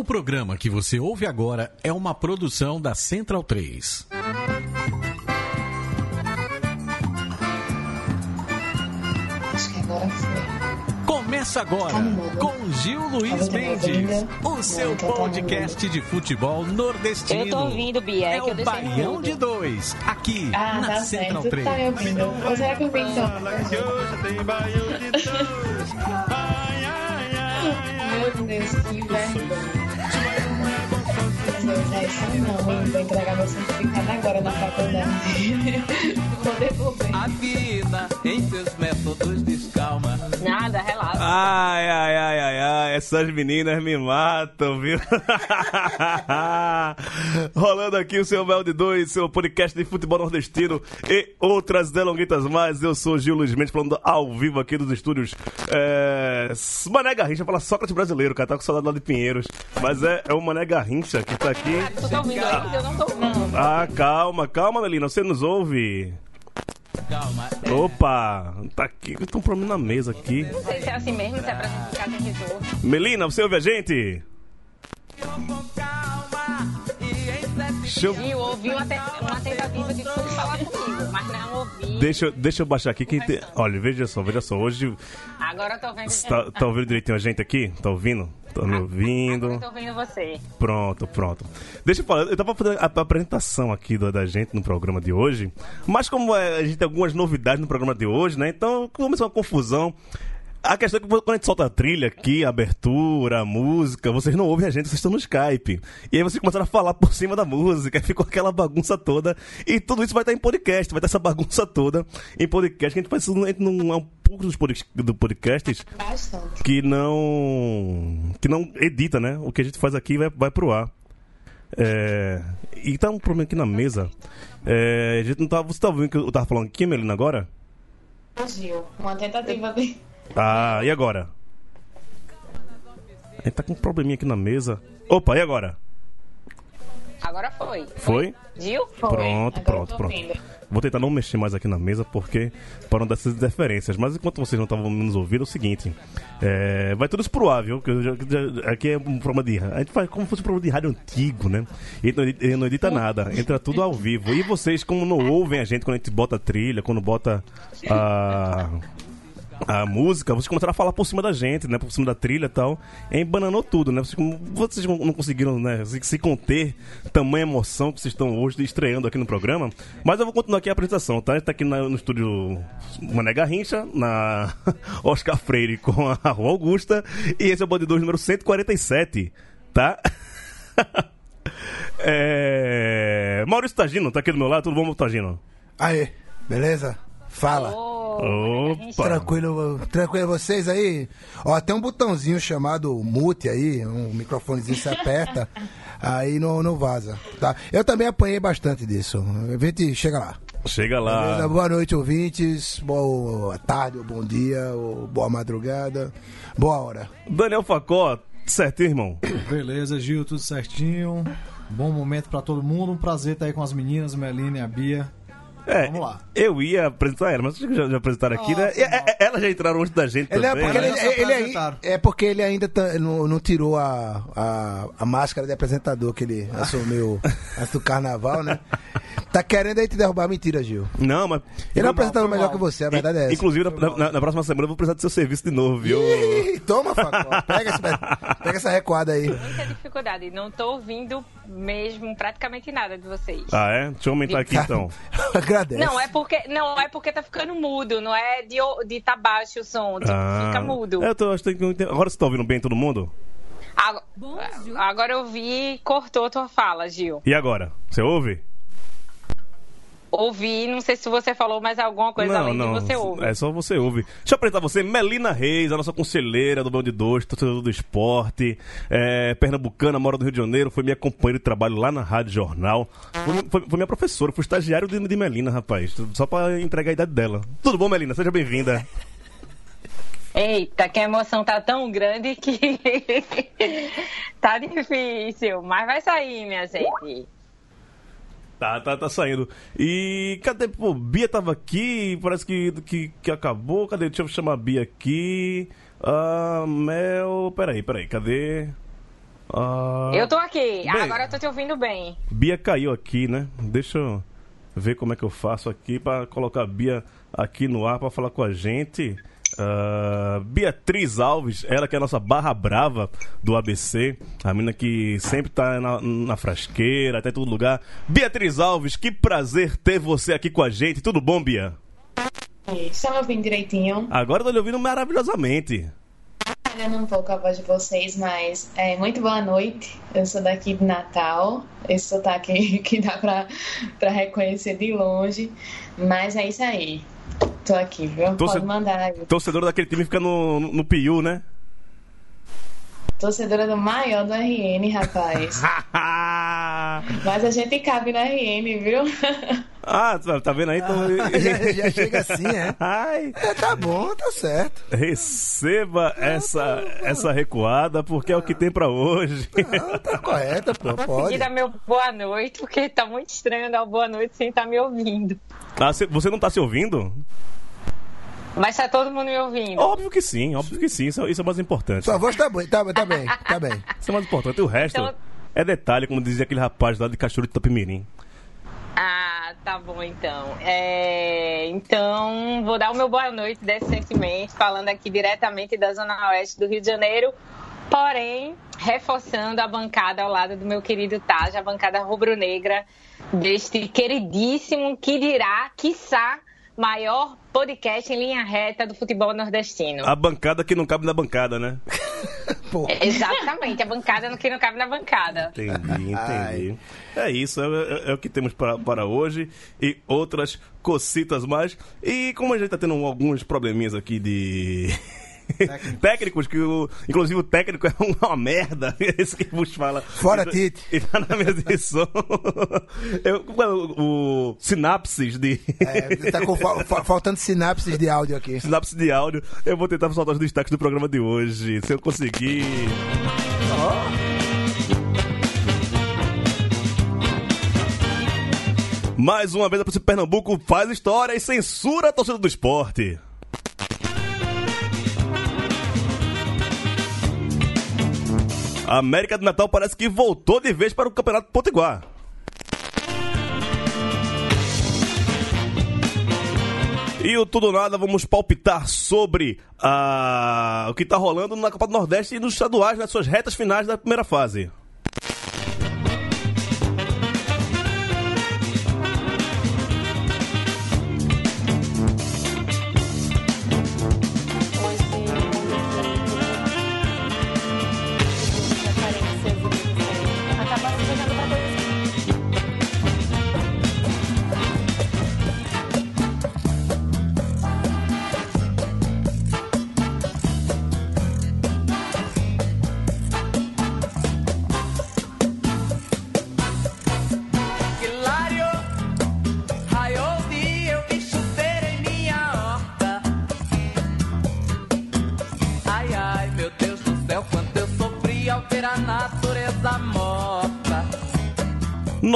O programa que você ouve agora é uma produção da Central 3. Acho que agora foi. Começa agora com Gil Luiz Mendes, o seu podcast de futebol nordestino. Eu tô ouvindo, Bia. É, É que eu o Baião de Dois, aqui Ah, na tá Central certo. 3. Tá me ouvindo. Ou será que eu vim então? Meu Deus, que vergonha. Isso não? Vou entregar meu certificado agora na faculdade. Vou devolver. A vida em seus métodos descalma. Nada, relaxa. Ai, ai, ai, ai, ai, essas meninas me matam, viu? Rolando aqui o seu Mel de Dois, seu podcast de futebol nordestino e outras delonguitas mais. Eu sou Gil Luiz Mendes, falando ao vivo aqui dos estúdios. É... Mané Garrincha, fala Sócrates brasileiro, cara, tá com saudade lá de Pinheiros. Mas é, é o Mané Garrincha que tá aqui. Tu tá ouvindo ainda? Eu não tô ouvindo. Ah, calma, calma, Melina, você nos ouve? Calma. Opa, tá aqui, tem um problema na mesa aqui. Não sei se é assim mesmo, se é pra gente ficar. Melina, você ouve a gente? Calma e em eu, E eu ouvi uma, te- uma tentativa de deixa, eu- deixa eu baixar aqui. Quem tem... Olha, veja só, veja só. Hoje. Agora eu tô vendo. Tá, tá ouvindo direitinho a gente aqui? Tá ouvindo? Tá me Agora ouvindo? eu tô ouvindo você. Pronto, pronto. Deixa eu falar, eu tava fazendo a a apresentação aqui da, da gente no programa de hoje, mas como é, a gente tem algumas novidades no programa de hoje, né? Então começou uma confusão. A questão é que quando a gente solta a trilha aqui, a abertura, a música, vocês não ouvem a gente, vocês estão no Skype. E aí vocês começaram a falar por cima da música, e ficou aquela bagunça toda. E tudo isso vai estar em podcast, vai estar essa bagunça toda em podcast, que a gente faz isso, a gente não é um pouco dos pod- do podcasts Bastante. que não que não edita, né? O que a gente faz aqui vai, vai pro ar. É, e tá um problema aqui na mesa. É, a gente não tá, você tá ouvindo o que eu tava falando aqui, Melina, agora? Gil, uma tentativa de. Ah, e agora? A gente tá com um probleminha aqui na mesa. Opa, e agora? Agora foi. Foi? Gil? Pronto, Agora pronto, pronto. ouvindo. Vou tentar não mexer mais aqui na mesa porque para não dar essas interferências. Mas enquanto vocês não estavam nos ouvindo, é o seguinte: é, vai tudo isso pro ar, viu? Que eu já- já- aqui é um programa de. A gente faz como se fosse um programa de rádio antigo, né? E não edita, não edita nada, entra tudo ao vivo. E vocês, como não ouvem a gente quando a gente bota a trilha, quando bota a. A música, vocês começaram a falar por cima da gente, né? Por cima da trilha e tal. E embananou tudo, né? Vocês, vocês não conseguiram né, se, se conter tamanha emoção que vocês estão hoje estreando aqui no programa. Mas eu vou continuar aqui a apresentação, tá? A gente tá aqui na- no estúdio Mané Garrincha, na Oscar Freire com a Rua Augusta. E esse é o Bande 2 número 147, tá? é... Maurício Tagino, tá aqui do meu lado. Tudo bom, Tagino? Aí, beleza? Fala. Opa! Tranquilo, tranquilo vocês aí? Ó, tem um botãozinho chamado mute aí, um microfonezinho se aperta, aí não, não vaza, tá? Eu também apanhei bastante disso. Gente chega lá. Chega Beleza? lá. Boa noite, ouvintes. Boa tarde, ou bom dia, ou boa madrugada. Boa hora. Daniel Facó, certinho, irmão? Beleza, Gil, tudo certinho. Bom momento pra todo mundo. Um prazer estar aí com as meninas, Melina e a Bia. É, Vamos lá. Eu ia apresentar ela, mas vocês já, já apresentaram aqui, né? Nossa, E- é- é- Elas já entraram antes da gente Ele é, também, porque né? ele, Já se ele- apresentaram. é porque ele ainda tá- não, não tirou a, a, a máscara de apresentador que ele assumiu antes do carnaval, né? Tá querendo aí te derrubar mentira, Gil. Não, mas... Ele é um apresentador melhor mal. que você, a verdade é essa. Inclusive, na, na- na próxima semana eu vou precisar do seu serviço de novo, viu? Ih, toma, Facó. Pega, esse- pega essa recuada aí. muita dificuldade. Não tô ouvindo mesmo praticamente nada de vocês. Ah, é? Deixa eu aumentar aqui então. Agradece. Não, é porque não é porque tá ficando mudo, não é de o- de tá baixo o som, tipo, Ah, fica mudo. Eu tô, acho que tem que- Agora você tá ouvindo bem todo mundo? Agora, agora eu vi, cortou tua fala, Gil. E agora? Você ouve? Ouvi, não sei se você falou mais alguma coisa não, além não. de você ouve. É só você ouve. Deixa eu apresentar você, Melina Reis, a nossa conselheira do Bão de Dois, torcedor do esporte, é, pernambucana, mora no Rio de Janeiro, foi minha companheira de trabalho lá na Rádio Jornal. Foi, foi- foi minha professora, fui estagiário de, de Melina, rapaz. Só pra entregar a idade dela. Tudo bom, Melina? Seja bem-vinda. Eita, que a emoção tá tão grande que tá difícil, mas vai sair, minha gente. Tá, tá, tá saindo. E cadê? Pô, Bia tava aqui, parece que, que, que acabou. Cadê? Deixa eu chamar a Bia aqui. Ah, Mel. Peraí, peraí, cadê? Ah, Eu tô aqui, Bem. agora eu tô te ouvindo bem. Bia caiu aqui, né? Deixa eu ver como é que eu faço aqui pra colocar a Bia aqui no ar pra falar com a gente. Ah, Beatriz Alves, ela que é a nossa barra brava do ABC, a menina que sempre tá na, na frasqueira, tá em todo lugar. Beatriz Alves, que prazer ter você aqui com a gente. Tudo bom, Bia? Estão me ouvindo direitinho? Agora eu tô lhe ouvindo maravilhosamente. Falhando um pouco a voz de vocês, mas é, muito boa noite. Eu sou daqui de Natal. Esse sotaque que dá pra, pra reconhecer de longe. Mas é isso aí. Tô aqui, viu? Torce- Pode mandar aí. Torcedor daquele time fica no, no, no Piu, né? Torcedora do maior do RN, rapaz. Mas a gente cabe no RN, viu? ah, tá, tá vendo aí? Então... Já, já chega assim, é? Ai, É, Tá bom, tá certo. receba essa, essa recuada, porque é o que tem pra hoje. Não, tá correta, pô, pode. Consegui dar meu boa noite, porque tá muito estranho dar o boa noite sem estar me ouvindo. Ah, cê- você não tá se ouvindo? Mas tá todo mundo me ouvindo. Óbvio que sim, óbvio que sim. Isso, isso é o mais importante. Sua voz tá, bem, tá, tá bem, tá bem. Isso é o mais importante. O resto Então- é detalhe, como dizia aquele rapaz lá de Cachorro de Tapimirim. Ah, tá bom então. É, então, vou dar o meu boa noite decentemente, falando aqui diretamente da Zona Oeste do Rio de Janeiro, porém, reforçando a bancada ao lado do meu querido Taj, a bancada rubro-negra deste queridíssimo, que dirá, quiçá, maior podcast em linha reta do futebol nordestino. A bancada que não cabe na bancada, né? Pô, Exatamente, a bancada que não cabe na bancada. Entendi, Ai. entendi. É isso, é, é- é o que temos para, para hoje e outras cocitas mais. E como a gente tá tendo alguns probleminhas aqui de. Técnicos, que o, inclusive o técnico é uma merda, esse que vos fala. Fora, Tite. E tá na mesa de som. Eu, o, o sinapses de. é, tá com fa- fa- faltando sinapses de áudio aqui. Sinapse de áudio, eu vou tentar soltar os destaques do programa de hoje. Se eu conseguir. Mais uma vez a Pernambuco faz história e censura a torcida do esporte. A América de Natal parece que voltou de vez para o Campeonato Potiguar. E o Tudo Nada, vamos palpitar sobre ah, o que está rolando na Copa do Nordeste e nos estaduais, nas suas retas finais da primeira fase.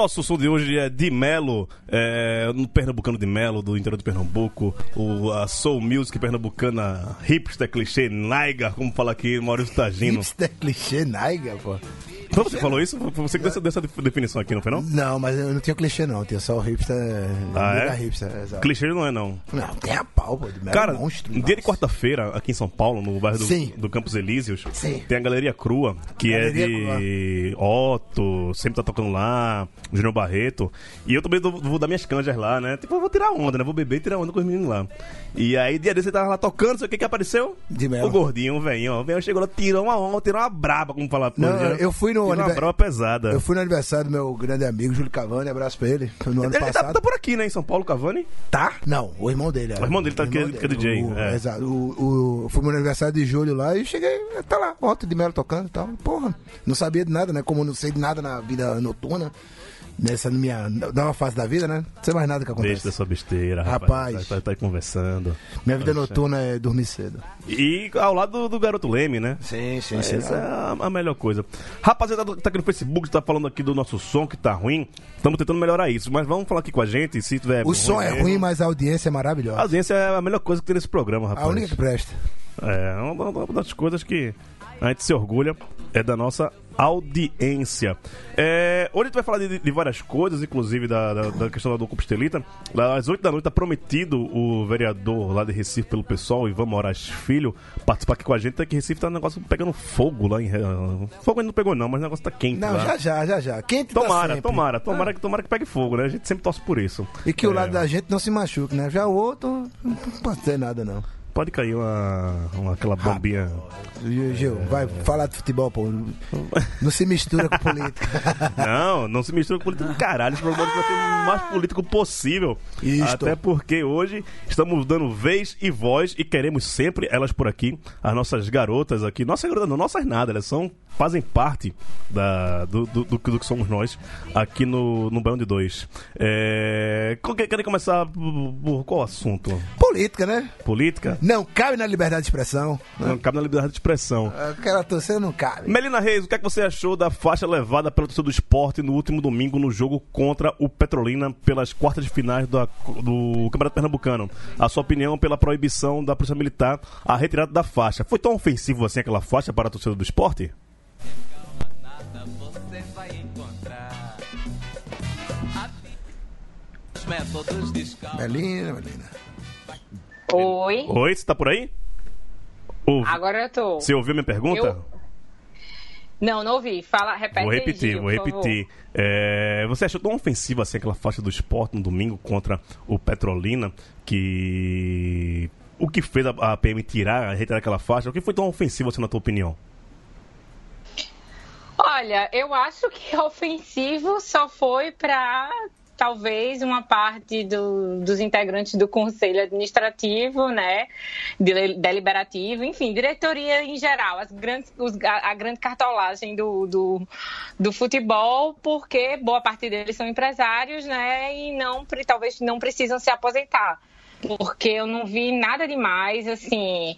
Nosso som de hoje é de Melo, é, no Pernambucano de Melo, do interior de Pernambuco, o, a Soul Music pernambucana, hipster, clichê, naiga, como fala aqui Maurício Tagino. Hipster clichê, naiga, pô. Você falou isso? Foi você que deu essa, definição aqui, não foi não? Não, mas eu não tinha clichê, não. Tinha só o hipster. Ah, é? hipster, exato. Clichê não é não. Não, tem a pau, pô. De Cara, monstro. dia de quarta-feira, aqui em São Paulo, no bairro do, Sim. do Campos Elíseos, Sim. tem a Galeria Crua, que Galeria é de Otto, sempre tá tocando lá, Júnior Barreto. E eu também vou dar minhas canjas lá, né? Tipo, eu vou tirar onda, né? Vou beber e tirar onda com os meninos lá. E aí, dia desse, ele tava lá tocando, sei o que que apareceu? De mel. O gordinho, o velhinho, ó. O velhinho chegou lá, tirou uma onda, tirou uma braba, como falar. Não, já- eu fui no tirou uma anive- braba pesada. Eu fui no aniversário do meu grande amigo, Júlio Cavani, abraço pra ele. No ano Ele tá, passado. tá por aqui, né? Em São Paulo, Cavani. Tá? Não, o irmão dele. era. O irmão dele tá- que é- que é DJ, O, é. Exato. O, o, fui no aniversário de julho lá e cheguei, tá lá, Otto de Melo tocando e tal. Porra, não sabia de nada, né? Como eu não sei de nada na vida noturna, nessa minha nova fase da vida, né? Não sei mais nada que acontece. Deixa dessa besteira, Rapaz. rapaz. Tá, tá, aí conversando. Minha vida noturna é dormir cedo. E ao lado do, do garoto Leme, né? Sim, sim, Essa é a, a melhor coisa. Rapaziada tá aqui no Facebook, tá falando aqui do nosso som que tá ruim. Estamos tentando melhorar isso, mas vamos falar aqui com a gente. Se tiver O som é ruim, mas a audiência é A maravilhosa. audiência é a melhor coisa que tem nesse programa, rapaz. A única que presta. É uma das coisas que a gente se orgulha é da nossa audiência. É, hoje a gente vai falar de, de várias coisas, inclusive da, da, da questão da. Lá Às 8 da noite tá prometido o vereador lá de Recife pelo pessoal, Ivan Moraes Filho, participar aqui com a gente. Até que Recife tá um negócio pegando fogo lá em. Fogo ainda não pegou, não, mas o negócio tá quente. Não, lá. já já, já já. Quente tá Tomara, tomara, tomara, que tomara que pegue fogo, né? A gente sempre torce por isso. E que o É, lado da gente não se machuque, né? Já o outro, não pode ter nada, não. Pode cair uma, uma aquela bombinha. Gil, Gil, vai falar de futebol, pô. Não se mistura com política. Não, não se mistura com político do caralho. Esse programa vai ser o mais político possível. Isto. Até porque hoje estamos dando vez e voz e queremos sempre elas por aqui. As nossas garotas aqui. Nossas garotas não, nossas nada. Elas são, fazem parte da, do, do, do, do que somos nós aqui no, no Baião de Dois. É, querem começar por, qual assunto? Política, né? Política? Não cabe na liberdade de expressão. Não cabe na liberdade de expressão. Aquela torcida não cabe. Melina Reis, o que, é que você achou da faixa levada pela torcida do esporte no último domingo no jogo contra o Petrolina pelas quartas de finais da- do Campeonato Pernambucano? A sua opinião pela proibição da Polícia Militar à retirada da faixa. Foi tão ofensivo assim aquela faixa para a torcida do esporte? Os métodos de escala. Melina, Melina. Oi. Oi, você tá por aí? Ouve- Agora eu tô. Você ouviu minha pergunta? Eu- Não, não ouvi. Fala, repete Vou aí, repetir, Gil, vou repetir. É, você achou tão ofensiva assim aquela faixa do esporte no domingo contra o Petrolina que. O que fez a, a PM tirar, retirar aquela faixa? O que foi tão ofensivo assim, na tua opinião? Olha, eu acho que ofensivo só foi para talvez uma parte do- dos integrantes do conselho administrativo, né, de- deliberativo, enfim, diretoria em geral, as grandes, os- a, a grande cartolagem do, do, do futebol, porque boa parte deles são empresários, né, e não talvez não precisam se aposentar porque eu não vi nada demais, assim,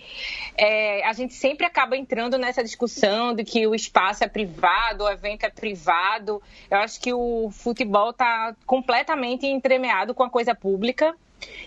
é, a gente sempre acaba entrando nessa discussão de que o espaço é privado, o evento é privado, eu acho que o futebol está completamente entremeado com a coisa pública,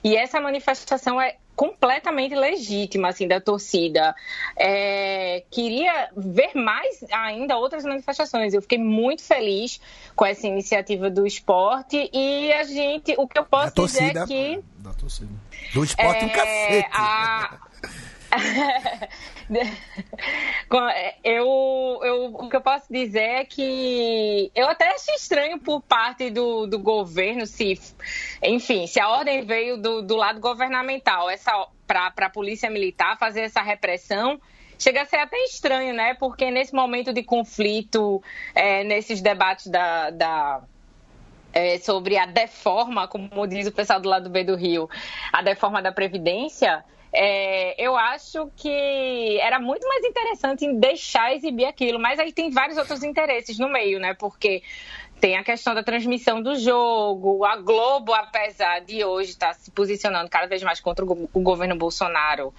e essa manifestação é completamente legítima, assim, da torcida. É, queria ver mais ainda outras manifestações. Eu fiquei muito feliz com essa iniciativa do esporte e a gente, o que eu posso dizer é que Da torcida. Do esporte um é, cacete. a- eu, eu, o que eu posso dizer é que eu até achei estranho por parte do, do governo, se, enfim, se a ordem veio do, do lado governamental para a polícia militar fazer essa repressão. Chega a ser até estranho, né? Porque nesse momento de conflito, é, nesses debates da, da, é, sobre a deforma, como diz o pessoal do lado B do Rio, a deforma da Previdência, é, eu acho que era muito mais interessante em deixar exibir aquilo, mas aí tem vários outros interesses no meio, né? Porque tem a questão da transmissão do jogo, a Globo, apesar de hoje estar se posicionando cada vez mais contra o, go- o governo Bolsonaro,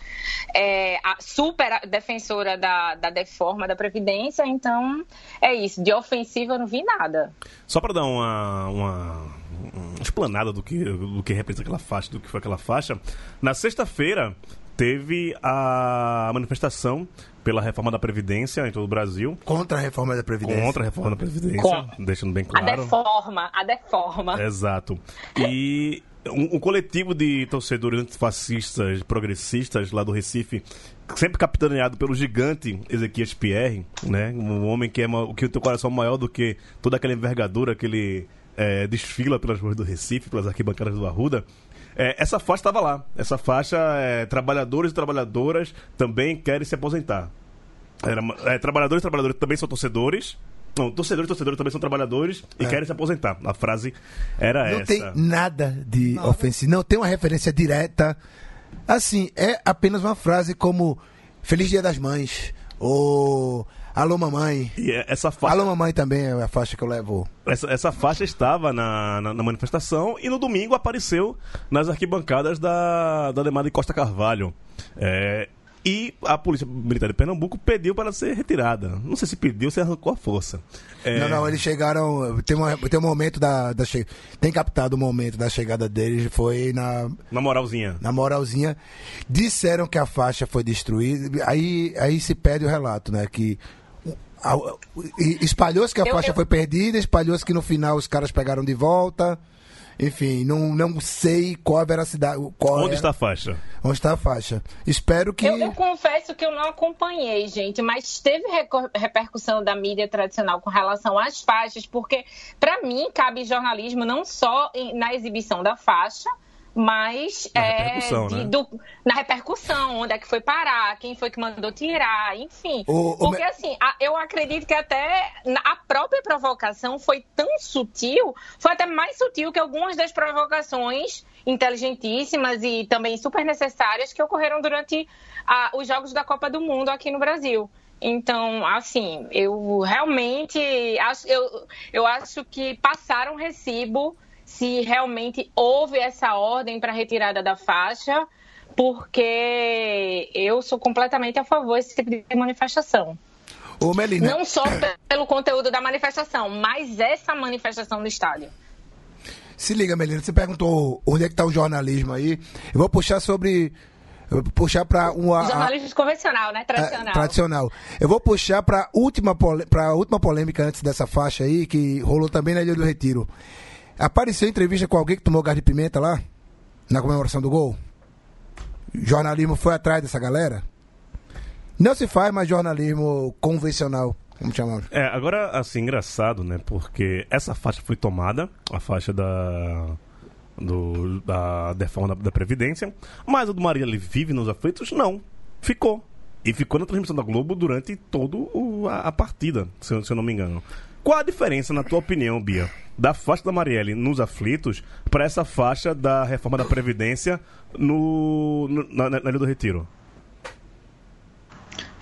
é a super defensora da, da deforma da Previdência, então é isso. De ofensiva eu não vi nada. Só para dar uma, uma explanada do que, do que representa aquela faixa, do que foi aquela faixa, na sexta-feira teve a manifestação pela reforma da Previdência em todo o Brasil. Contra a reforma da Previdência. Contra a reforma da Previdência, Com- deixando bem A claro. deforma, a deforma. Exato. E um, um coletivo de torcedores antifascistas, progressistas lá do Recife, sempre capitaneado pelo gigante Ezequias Pierre, né? Um homem que, é, ma- que tem o coração maior do que toda aquela envergadura que ele é, desfila pelas ruas do Recife, pelas arquibancadas do Arruda. É, essa faixa estava lá. Essa faixa, é, trabalhadores e trabalhadoras também querem se aposentar. Era, é, trabalhadores e trabalhadoras também são torcedores. Não, torcedores e torcedores também são trabalhadores e querem se aposentar. A frase era Não essa. tem nada de ofensivo, não tem uma referência direta. Assim, é apenas uma frase como Feliz Dia das Mães ou Alô Mamãe. E é- essa faixa, Alô Mamãe também é a faixa que eu levo. essa, essa faixa estava na, na, na manifestação e no domingo apareceu nas arquibancadas da, da Ademar de Costa Carvalho. É, E a Polícia Militar de Pernambuco pediu para ser retirada. Não sei se pediu, se arrancou a força. É, Não, não, eles chegaram. Tem, uma, tem um momento da, da che... Tem captado o momento da chegada deles, foi na, Na moralzinha. na moralzinha. Disseram que a faixa foi destruída. Aí, aí se pede o relato, né? Que. E- Espalhou-se que a Eu- faixa eu- foi perdida, espalhou-se que no final os caras pegaram de volta. Enfim, não, não sei qual a veracidade. Qual Onde é- está a faixa? Onde está a faixa? Espero que. Eu, eu confesso que eu não acompanhei, gente, mas teve repercussão da mídia tradicional com relação às faixas, porque para mim cabe jornalismo não só na exibição da faixa, mas Na é, repercussão, de- né? do- na repercussão, onde é que foi parar, quem foi que mandou tirar, enfim. O- o porque me- assim, a- eu acredito que até a própria provocação foi tão sutil, foi até mais sutil que algumas das provocações inteligentíssimas e também super necessárias que ocorreram durante a- os Jogos da Copa do Mundo aqui no Brasil. Então, assim, eu realmente acho, eu, eu acho que passaram recibo se realmente houve essa ordem para retirada da faixa, porque eu sou completamente a favor desse tipo de manifestação. Ô, Melina. Não só pe- pelo conteúdo da manifestação, mas essa manifestação no estádio. Se liga, Melina, você perguntou onde é que tá o jornalismo aí. Eu vou puxar sobre. Eu vou puxar para uma. Jornalismo convencional, né? É, Tradicional. tradicional. Eu vou puxar para última pra última polêmica antes dessa faixa aí, que rolou também na Ilha do Retiro. Apareceu entrevista com alguém que tomou gás de pimenta lá? Na comemoração do gol? Jornalismo foi atrás dessa galera? Não se faz mais jornalismo convencional, como chamamos. É, agora, assim, engraçado, né? Porque essa faixa foi tomada, a faixa da. Do, da reforma da, da Previdência, mas o do Maria ele vive nos aflitos? Não. Ficou. E ficou na transmissão da Globo durante toda a, a partida, se, se eu não me engano. Qual a diferença, na tua opinião, Bia, da faixa da Marielle nos aflitos para essa faixa da reforma da Previdência no, no- na, na Ilha do Retiro?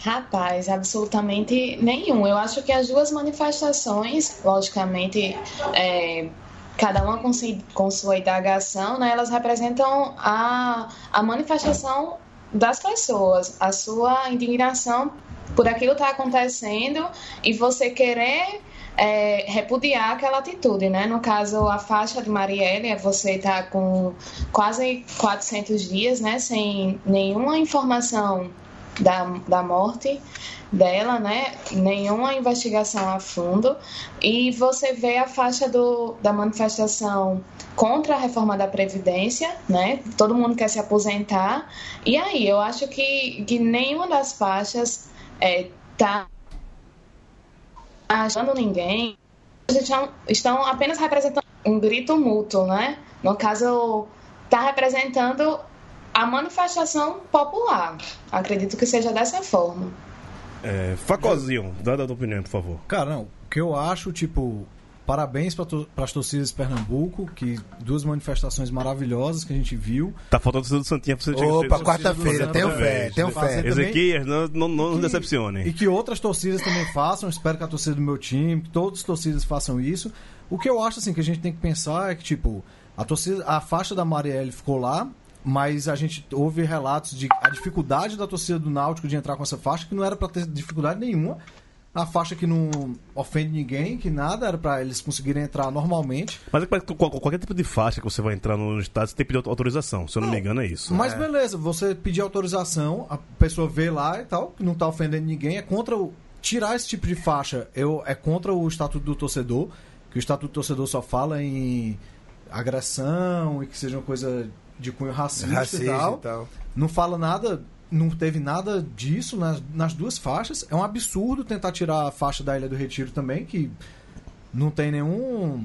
Rapaz, absolutamente nenhum. Eu acho que as duas manifestações, logicamente, é, cada uma com, com sua indagação, né, elas representam a, a manifestação das pessoas, a sua indignação por aquilo que está acontecendo e você querer é, repudiar aquela atitude, né? No caso, a faixa de Marielle, é você está com quase 400 dias, né, sem nenhuma informação da, da morte dela, né? Nenhuma investigação a fundo. E você vê a faixa do, da manifestação contra a reforma da Previdência, né? Todo mundo quer se aposentar. E aí, eu acho que, que nenhuma das faixas está achando ninguém. Estão, estão apenas representando um grito mútuo, né? No caso, está representando a manifestação popular. Acredito que seja dessa forma. É, Facozinho, dá a tua opinião, por favor. Cara, não, o que eu acho, tipo, parabéns para as torcidas de Pernambuco, que duas manifestações maravilhosas que a gente viu. Tá faltando o do Santinha pra você Opa, quarta-feira, tenho fé, tenho fé. Ezequias, não, não, não nos decepcione. E que outras torcidas também façam. Espero que a torcida do meu time, que todas as torcidas façam isso. O que eu acho assim que a gente tem que pensar é que tipo a torcida, a faixa da Marielle ficou lá, mas a gente houve relatos de a dificuldade da torcida do Náutico de entrar com essa faixa que não era para ter dificuldade nenhuma. A faixa que não ofende ninguém, que nada, era para eles conseguirem entrar normalmente. Mas é que qual- qualquer tipo de faixa que você vai entrar no estado, você tem que pedir autorização. Se eu não, me engano, é isso. Mas beleza, você pedir autorização, a pessoa vê lá e tal, que não tá ofendendo ninguém, é contra o. Tirar esse tipo de faixa eu, é contra o Estatuto do Torcedor, que o Estatuto do Torcedor só fala em agressão e que seja uma coisa de cunho racista, Racista e, tal. e tal. Não fala nada, não teve nada disso nas, nas duas faixas. É um absurdo tentar tirar a faixa da Ilha do Retiro também, que não tem nenhum.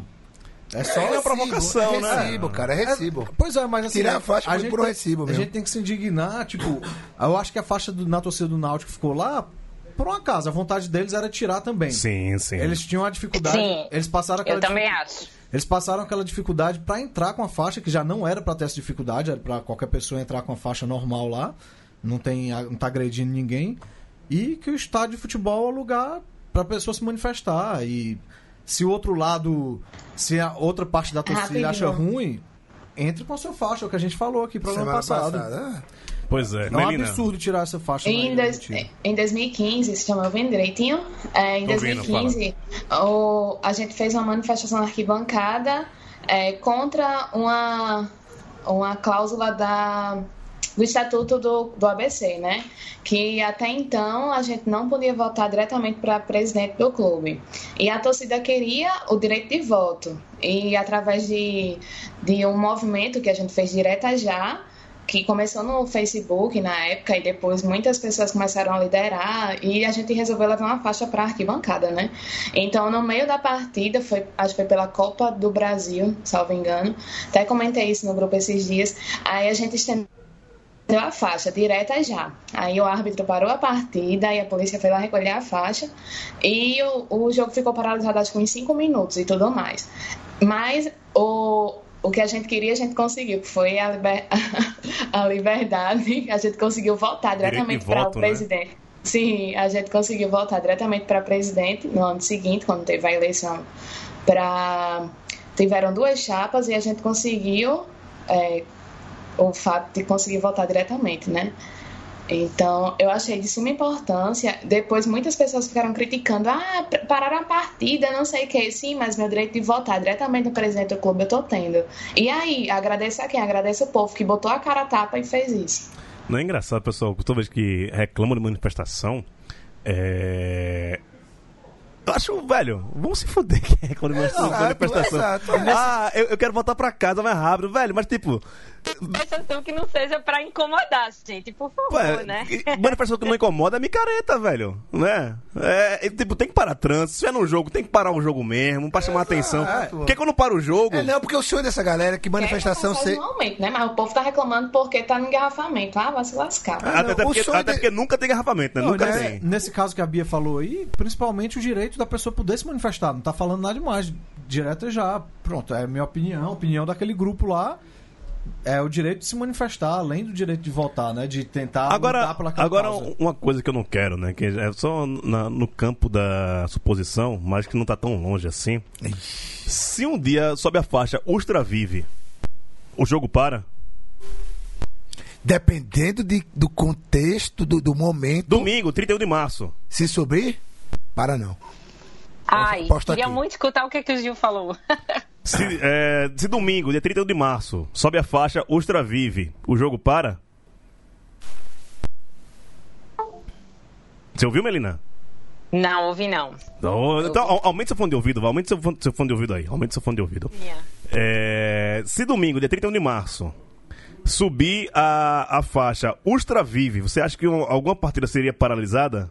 É só uma provocação, é né? recibo, cara, é recibo. Pois é, mas assim. Tirar a faixa foi gente por um recibo A mesmo. gente tem que se indignar, tipo, eu acho que a faixa do, na torcida do Náutico ficou lá por um acaso. A vontade deles era tirar também. Sim, sim. Eles tinham a dificuldade. Sim. Eles passaram aquela Eu também acho. Eles passaram aquela dificuldade pra entrar com a faixa, que já não era pra ter essa dificuldade, era pra qualquer pessoa entrar com a faixa normal lá. Não, tem, não tá agredindo ninguém. E que o estádio de futebol é um lugar pra pessoa se manifestar. E se o outro lado, se a outra parte da torcida acha ruim, entre com a sua faixa, é o que a gente falou aqui no programa Semana passado. passada. ah. Pois é, É um absurdo tirar essa faixa. Em, daí, tio. em 2015, se chama ouvindo direitinho? É, em Tô ouvindo, 2015, o, a gente fez uma manifestação na arquibancada é, contra uma, uma cláusula da, do Estatuto do, do ABC, né? Que até então a gente não podia votar diretamente para presidente do clube. E a torcida queria o direito de voto. E através de, de um movimento que a gente fez direta já, que começou no Facebook na época e depois muitas pessoas começaram a liderar e a gente resolveu levar uma faixa para arquibancada, né? Então, no meio da partida, foi, acho que foi pela Copa do Brasil, salvo engano, até comentei isso no grupo esses dias, aí a gente estendeu a faixa direta já. Aí o árbitro parou a partida e a polícia foi lá recolher a faixa e o, o jogo ficou paralisado acho que uns 5 minutos e tudo mais. Mas o, o que a gente queria, a gente conseguiu, que foi a, liber- a liberdade. A gente conseguiu de diretamente para o né? presidente. Sim, a gente conseguiu votar diretamente para presidente no ano seguinte, quando teve a eleição. Pra... Tiveram duas chapas e a gente conseguiu é, o fato de conseguir votar diretamente, né? Então, eu achei de suma importância. Depois, muitas pessoas ficaram criticando: ah, pararam a partida, não sei o que. Sim, mas meu direito de votar diretamente no presidente do clube eu tô tendo. E aí, agradeço a quem? Agradeço o povo que botou a cara a tapa e fez isso. Não é engraçado, pessoal, toda vez que reclamam de manifestação, é. Eu acho, velho, vamos se fuder que reclama de manifestação. Exato, manifestação. exato. Ah, eu, eu quero voltar pra casa mais rápido, velho, mas tipo, Manifestação que não seja pra incomodar, gente, por favor, Ué, né? manifestação que não incomoda é micareta, velho. Né? É, tipo, tem que parar trânsito. Se é no jogo, tem que parar o jogo mesmo, pra chamar atenção. Porque quando para o jogo. É, não, porque o sonho dessa galera é que manifestação Quer ser. começar normalmente, né? Mas o povo tá reclamando porque tá no engarrafamento. Ah, vai se lascar. até, não, até o porque, até de- porque nunca tem garrafamento, né? Não, nunca nesse, tem. nesse caso que a Bia falou aí, principalmente o direito da pessoa poder se manifestar. Não tá falando nada demais. Direto é já. Pronto, é a minha opinião, a opinião daquele grupo lá. É o direito de se manifestar, além do direito de votar, né? De tentar Agora, lutar aquela agora causa. uma coisa que eu não quero, né? Que é só na- no campo da suposição, mas que não tá tão longe assim. Se um dia sobe a faixa Ultra Vive, o jogo para? Dependendo de- do contexto, do, do momento, Domingo, 31 de março. se subir, para não. Ai, Posta queria aqui. muito escutar o que, que o Gil falou. Se, é, se domingo, dia 31 de março, sobe a faixa Ultra Vive, o jogo para? Você ouviu, Melina? não, ouvi não. Então, então au- aumente seu fone de ouvido, vai. Aumente seu fone, seu fone de ouvido aí. Aumente seu fone de ouvido. É, se domingo, dia 31 de março, subir a, a faixa Ultra Vive, você acha que um- alguma partida seria paralisada?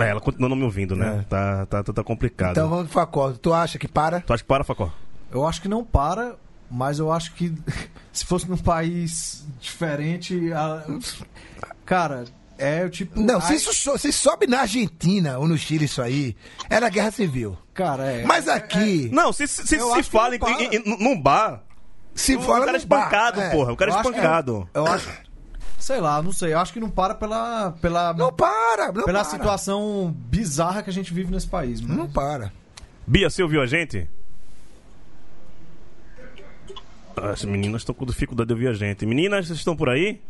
É, ela continua não me ouvindo, né? É. Tá, tá, tá, tá complicado. Então vamos de Facó. Tu acha que para? Tu acha que para, Facó? Eu acho que não para, mas eu acho que se fosse num país diferente. a- Cara, é o tipo. Não, se isso so- se sobe na Argentina ou no Chile isso aí, era guerra civil. Cara, é. Mas aqui, Não, se se, se, se fala em- em- em- num bar, se o fala cara é espancado, é. porra. O cara é eu espancado. Eu acho. Sei lá, não sei. Eu acho que não para pela. pela Não para, não pela para. situação bizarra que a gente vive nesse país. mas- Não para. Bia, você ouviu a gente? As meninas estão com dificuldade de ouvir a gente. Meninas, vocês estão por aí?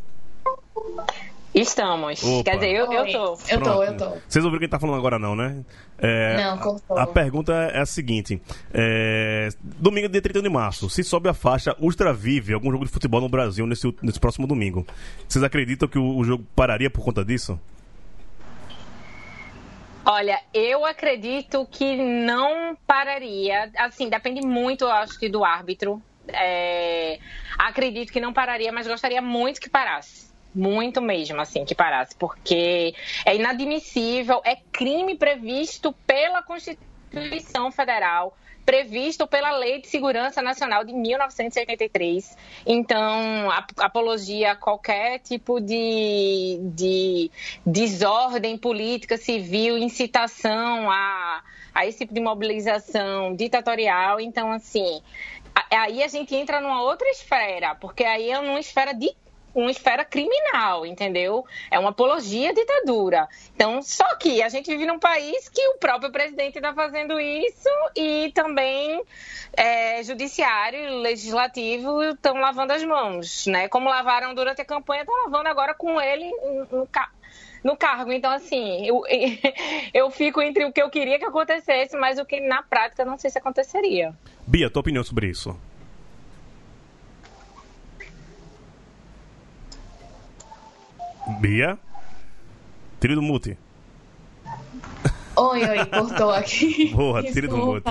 Estamos. Opa. Quer dizer, eu, eu tô. Eu tô, eu Pronto. tô. Vocês ouviram quem tá falando agora, não, né? É, Não, cortou. A, a pergunta é a seguinte: é, domingo, dia 31 de março, se sobe a faixa Ultra Vive, algum jogo de futebol no Brasil nesse, nesse próximo domingo, vocês acreditam que o, o jogo pararia por conta disso? Olha, eu acredito que não pararia. Assim, depende muito, eu acho que, do árbitro. É, acredito que não pararia, mas gostaria muito que parasse. Muito mesmo, assim, que parasse. Porque é inadmissível, é crime previsto pela Constituição Federal, previsto pela Lei de Segurança Nacional de 1983. Então, ap- apologia a qualquer tipo de, de desordem política, civil, incitação a, a esse tipo de mobilização ditatorial. Então, assim, aí a gente entra numa outra esfera, porque aí é numa esfera de uma esfera criminal, entendeu? É uma apologia à ditadura. Então, só que a gente vive num país que o próprio presidente está fazendo isso e também é, judiciário e legislativo estão lavando as mãos, né? Como lavaram durante a campanha, estão lavando agora com ele no, no cargo. Então, assim, eu, eu fico entre o que eu queria que acontecesse, mas o que na prática não sei se aconteceria. Bia, tua opinião sobre isso? Bia? Tira do mute. Oi, oi, cortou aqui. Boa, tira do mute.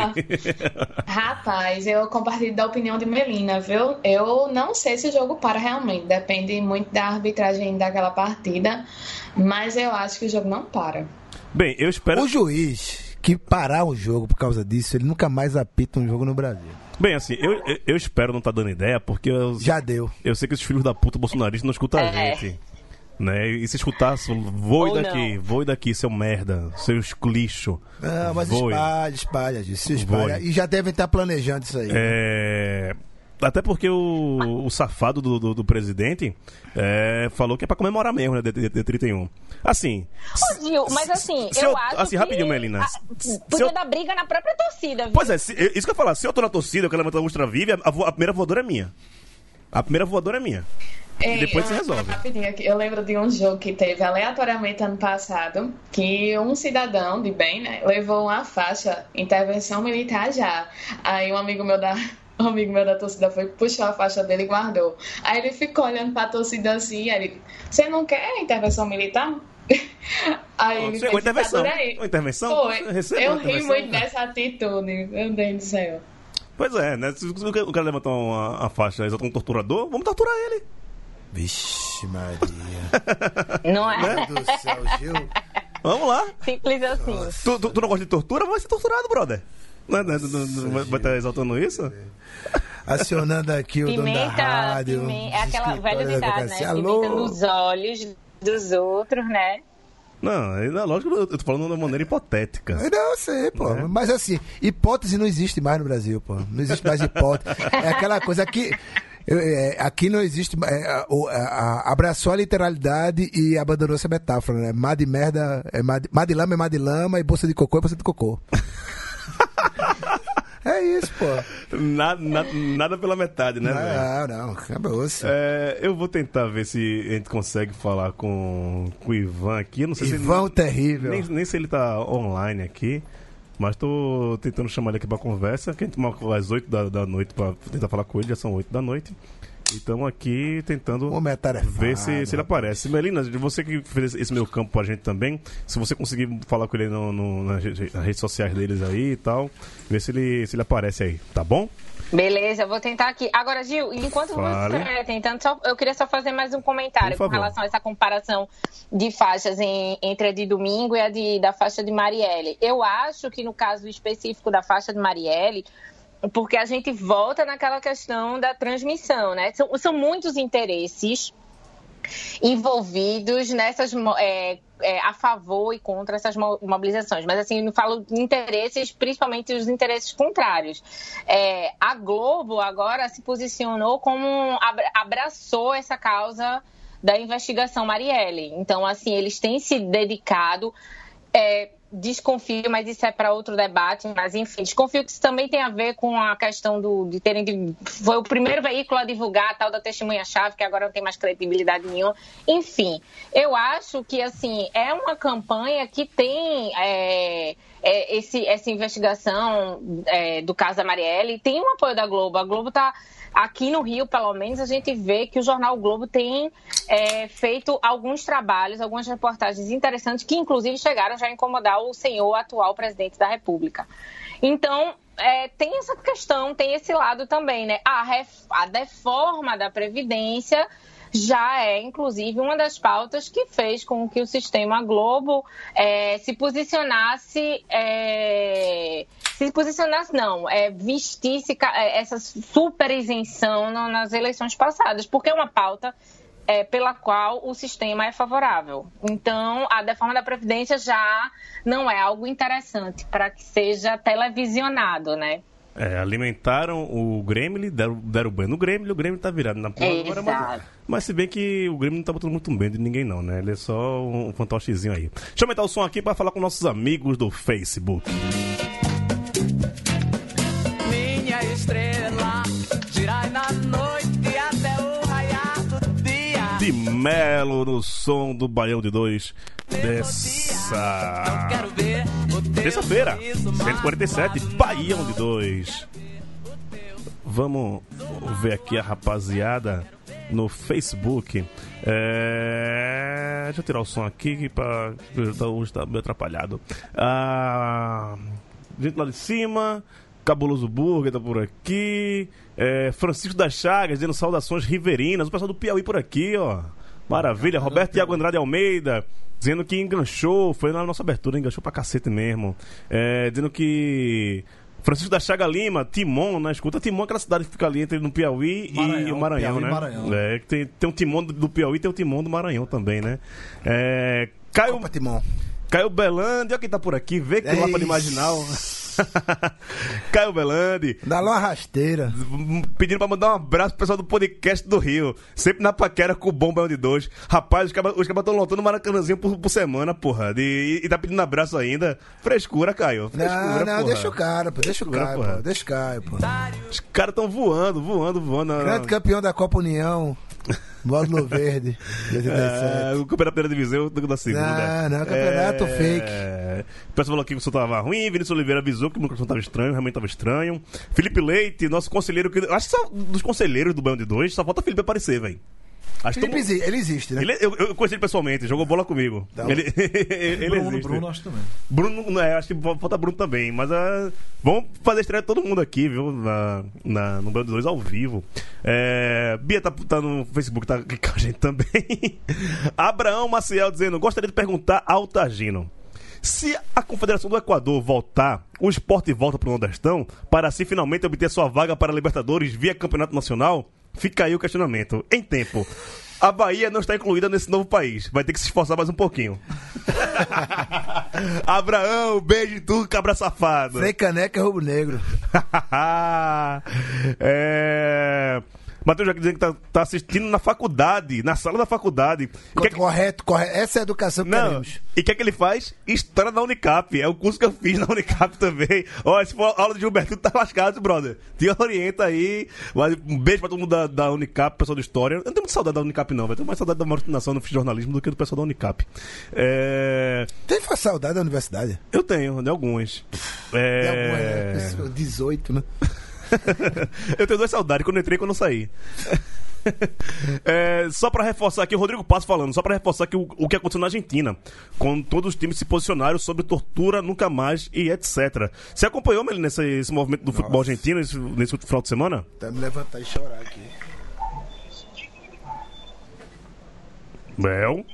Rapaz, eu compartilho da opinião de Melina, viu? Eu não sei se o jogo para realmente, depende muito da arbitragem daquela partida, mas eu acho que o jogo não para. Bem, eu espero. O juiz que parar o jogo por causa disso, ele nunca mais apita um jogo no Brasil. Bem, assim, eu, eu, espero não estar dando ideia, porque eu, Já deu. eu sei que esses filhos da puta bolsonaristas não escutam a É. gente. Né? E se escutar, voe daqui, não. voe daqui, seu merda, seus lixo. Não, mas Voe. espalha, espalha, se espalha. Voe. E já devem estar planejando isso aí. É, Até porque o, o safado do, do, do presidente é, falou que é pra comemorar mesmo, né? De, de, de 31. Assim. Ô, Gil, mas assim, eu, eu- acho assim, que... rapidinho, Melina. Ah, Podia eu- dar briga na própria torcida, viu? Pois é, se- isso que eu ia falar. Se eu tô na torcida, eu quero levantar a Ultra Vive, a, a primeira voadora é minha. A primeira voadora é minha. Ei, depois se ah, resolve. Rapidinho aqui, eu lembro de um jogo que teve aleatoriamente ano passado, que um cidadão de bem, né, levou uma faixa, intervenção militar já. Aí um amigo meu da. Um amigo meu da torcida foi, puxou a faixa dele e guardou. Aí ele ficou olhando pra torcida assim, aí ele, você não quer intervenção militar? Aí ele Você- fez, uma intervenção. "Segura aí." Uma intervenção? Foi. Eu uma ri intervenção. muito dessa atitude, meu Deus do céu. Pois é, né? Se o cara levantar uma, a faixa exalta um torturador, vamos torturar ele. Vixe, Maria. Não é? Meu Deus do céu, Gil. Vamos lá. Simples assim. Tu, tu- tu não gosta de tortura? Vai ser torturado, brother. Não, não, não, não, vai- estar exaltando isso? Acionando aqui o dono da Pimenta, rádio. pime- é aquela velha ditado, né? Pimenta Alô? nos olhos dos outros, né? Não, ainda lógico que eu tô falando de uma maneira hipotética. Não, eu sei, pô. Né? Mas assim, hipótese não existe mais no Brasil, pô. Não existe mais hipótese. É aquela coisa aqui. É, aqui não existe. é, a- a- abraçou a literalidade e abandonou essa metáfora, né? Má de merda é má de, má de lama é má de lama e bolsa de cocô é bolsa de cocô. é isso, pô. Nada, nada, nada pela metade, né? Não, não, acabou-se. É, eu vou tentar ver se a gente consegue falar com, com o Ivan aqui. Eu não sei Ivan o se terrível. nem, nem se ele tá online aqui. Mas tô tentando chamar ele aqui pra conversa. Que a gente marcou às 8 da, da noite pra tentar falar com ele, já são 8 da noite. E estamos aqui tentando ver se, se ele aparece. Melina, você que fez esse meu campo pra gente também, se você conseguir falar com ele no, no- nas redes sociais deles aí e tal, ver se ele, se ele aparece aí, tá bom? Beleza, vou tentar aqui. Agora, Gil, enquanto Fale. você é tentando, só- eu queria só fazer mais um comentário com relação a essa comparação de faixas em- entre a de domingo e a de, da faixa de Marielle. Eu acho que no caso específico da faixa de Marielle, porque a gente volta naquela questão da transmissão, né? São, são muitos interesses envolvidos nessas é, é, a favor e contra essas mo- mobilizações, mas assim não falo de interesses, principalmente os interesses contrários. É, a Globo agora se posicionou como abra- abraçou essa causa da investigação Marielle. Então assim eles têm se dedicado é, desconfio, mas isso é para outro debate. Mas enfim, desconfio que isso também tem a ver com a questão do, de terem. de- foi o primeiro veículo a divulgar a tal da testemunha-chave, que agora não tem mais credibilidade nenhuma. Enfim, eu acho que assim é uma campanha que tem. é, é, esse, essa investigação é, do caso da Marielle tem o apoio da Globo. A Globo está aqui no Rio, pelo menos, a gente vê que o jornal o Globo tem é, feito alguns trabalhos, algumas reportagens interessantes que, inclusive, chegaram já a incomodar o senhor atual presidente da República. Então, é, tem essa questão, tem esse lado também, né? A, ref- a deforma da Previdência já é, inclusive, uma das pautas que fez com que o sistema Globo é, se posicionasse. é, se posicionasse, não, é, vestisse é, essa super isenção nas eleições passadas, porque é uma pauta é, pela qual o sistema é favorável. Então, a deforma da Previdência já não é algo interessante para que seja televisionado, né? É, alimentaram o Grêmio, deram, deram banho no Grêmio, o Grêmio tá virado na porra agora, mas, mas se bem que o Grêmio não tá botando muito bem de ninguém não, né? Ele é só um fantochezinho aí. Deixa eu aumentar o som aqui pra falar com nossos amigos do Facebook. Minha estrela, girai na noite até o raiar do dia. De Melo no som do Baião de Dois dessa... Terça-feira, sorriso 147, magoado Baião de Dois. Vamos ver aqui a rapaziada no Facebook. É... Deixa eu tirar o som aqui que pra... tá- hoje tá meio atrapalhado. Ah... Gente lá de cima. Cabuloso Burger tá por aqui. É, Francisco das Chagas dizendo saudações riverinas. O pessoal do Piauí por aqui, ó. Maravilha. Roberto Iago Andrade Almeida dizendo que enganchou. Foi na nossa abertura, enganchou pra cacete mesmo. É, dizendo que. Francisco da Chaga Lima, Timon, na escuta. Timon é aquela cidade que fica ali entre no Piauí e Maranhão, o Maranhão, Piauí e né? Maranhão. É, que tem, tem um Timon do- do Piauí tem o Timon do Maranhão também, né? É, Caio, Copa Timão. Caio Belandi, olha quem tá por aqui, vê que o Lapa de. Marginal. Caio Belandi, Dá lá uma rasteira. pedindo pra mandar um abraço pro pessoal do podcast do Rio. Sempre na paquera com o bom banho de dois. Rapaz, os cabas estão lotando maracanãzinho por, por semana, porra. E, e tá pedindo abraço ainda. Frescura, Caio. Frescura, Não, não, porra. deixa o cara, pô. Deixa o cara, pô. Deixa o cara, pô. Os caras tão voando, voando, voando. Grande campeão da Copa União. Módulo Verde. 87. É, o campeonato da primeira divisão da segunda. Não, não, campeonato fake. O pessoal falou aqui que o som tava ruim, Vinícius Oliveira avisou que o microfone tava estranho, realmente tava estranho. Felipe Leite, nosso conselheiro, que acho que só dos conselheiros do Banho de Dois, só falta Felipe aparecer, velho. Acho que Felipe todo- ele existe, né? ele, eu, eu conheci ele pessoalmente, jogou bola comigo. Tá. ele ele Bruno, existe. Bruno, acho também. Bruno, é, acho que falta Bruno também, mas ah, vamos fazer a estreia de todo mundo aqui, viu? Na, na- no Bando 2 ao vivo. É, Bia tá, tá no Facebook, tá aqui com a gente também. Abraão Maciel dizendo: gostaria de perguntar ao Tagino. Se a Confederação do Equador voltar, o esporte volta pro Nordestão, para assim finalmente obter sua vaga para a Libertadores via Campeonato Nacional? Fica aí o questionamento. Em tempo. A Bahia não está incluída nesse novo país. Vai ter que se esforçar mais um pouquinho. Abraão, beijo em tudo, cabra safado. Frei Caneca é Rubro Negro. é... Matheus já dizendo que tá, tá assistindo na faculdade, na sala da faculdade. Que- Correto, correto. Essa é a educação que Não, queremos. e o que é que ele faz? História da Unicap. É o curso que eu fiz na Unicap também. Olha, se for aula de Gilberto, tá lascado, brother. Te orienta aí. Um beijo pra todo mundo da, da Unicap, pessoal de História. Eu não tenho muita saudade da Unicap, não, velho. Tenho mais saudade da Nação no jornalismo do que do pessoal da Unicap. É... Tem saudade da universidade? Eu tenho, de. Tem É... alguma, né? Pessoa, 18, né? eu tenho duas saudades, quando eu entrei e quando eu saí. É, só pra reforçar aqui, o Rodrigo Passo falando, só pra reforçar que o, o que aconteceu na Argentina, quando todos os times se posicionaram sobre tortura, nunca mais e etc. Você acompanhou, Meli, nesse esse movimento do futebol argentino nesse, nesse final de semana? Até me levantar e chorar aqui. Bel.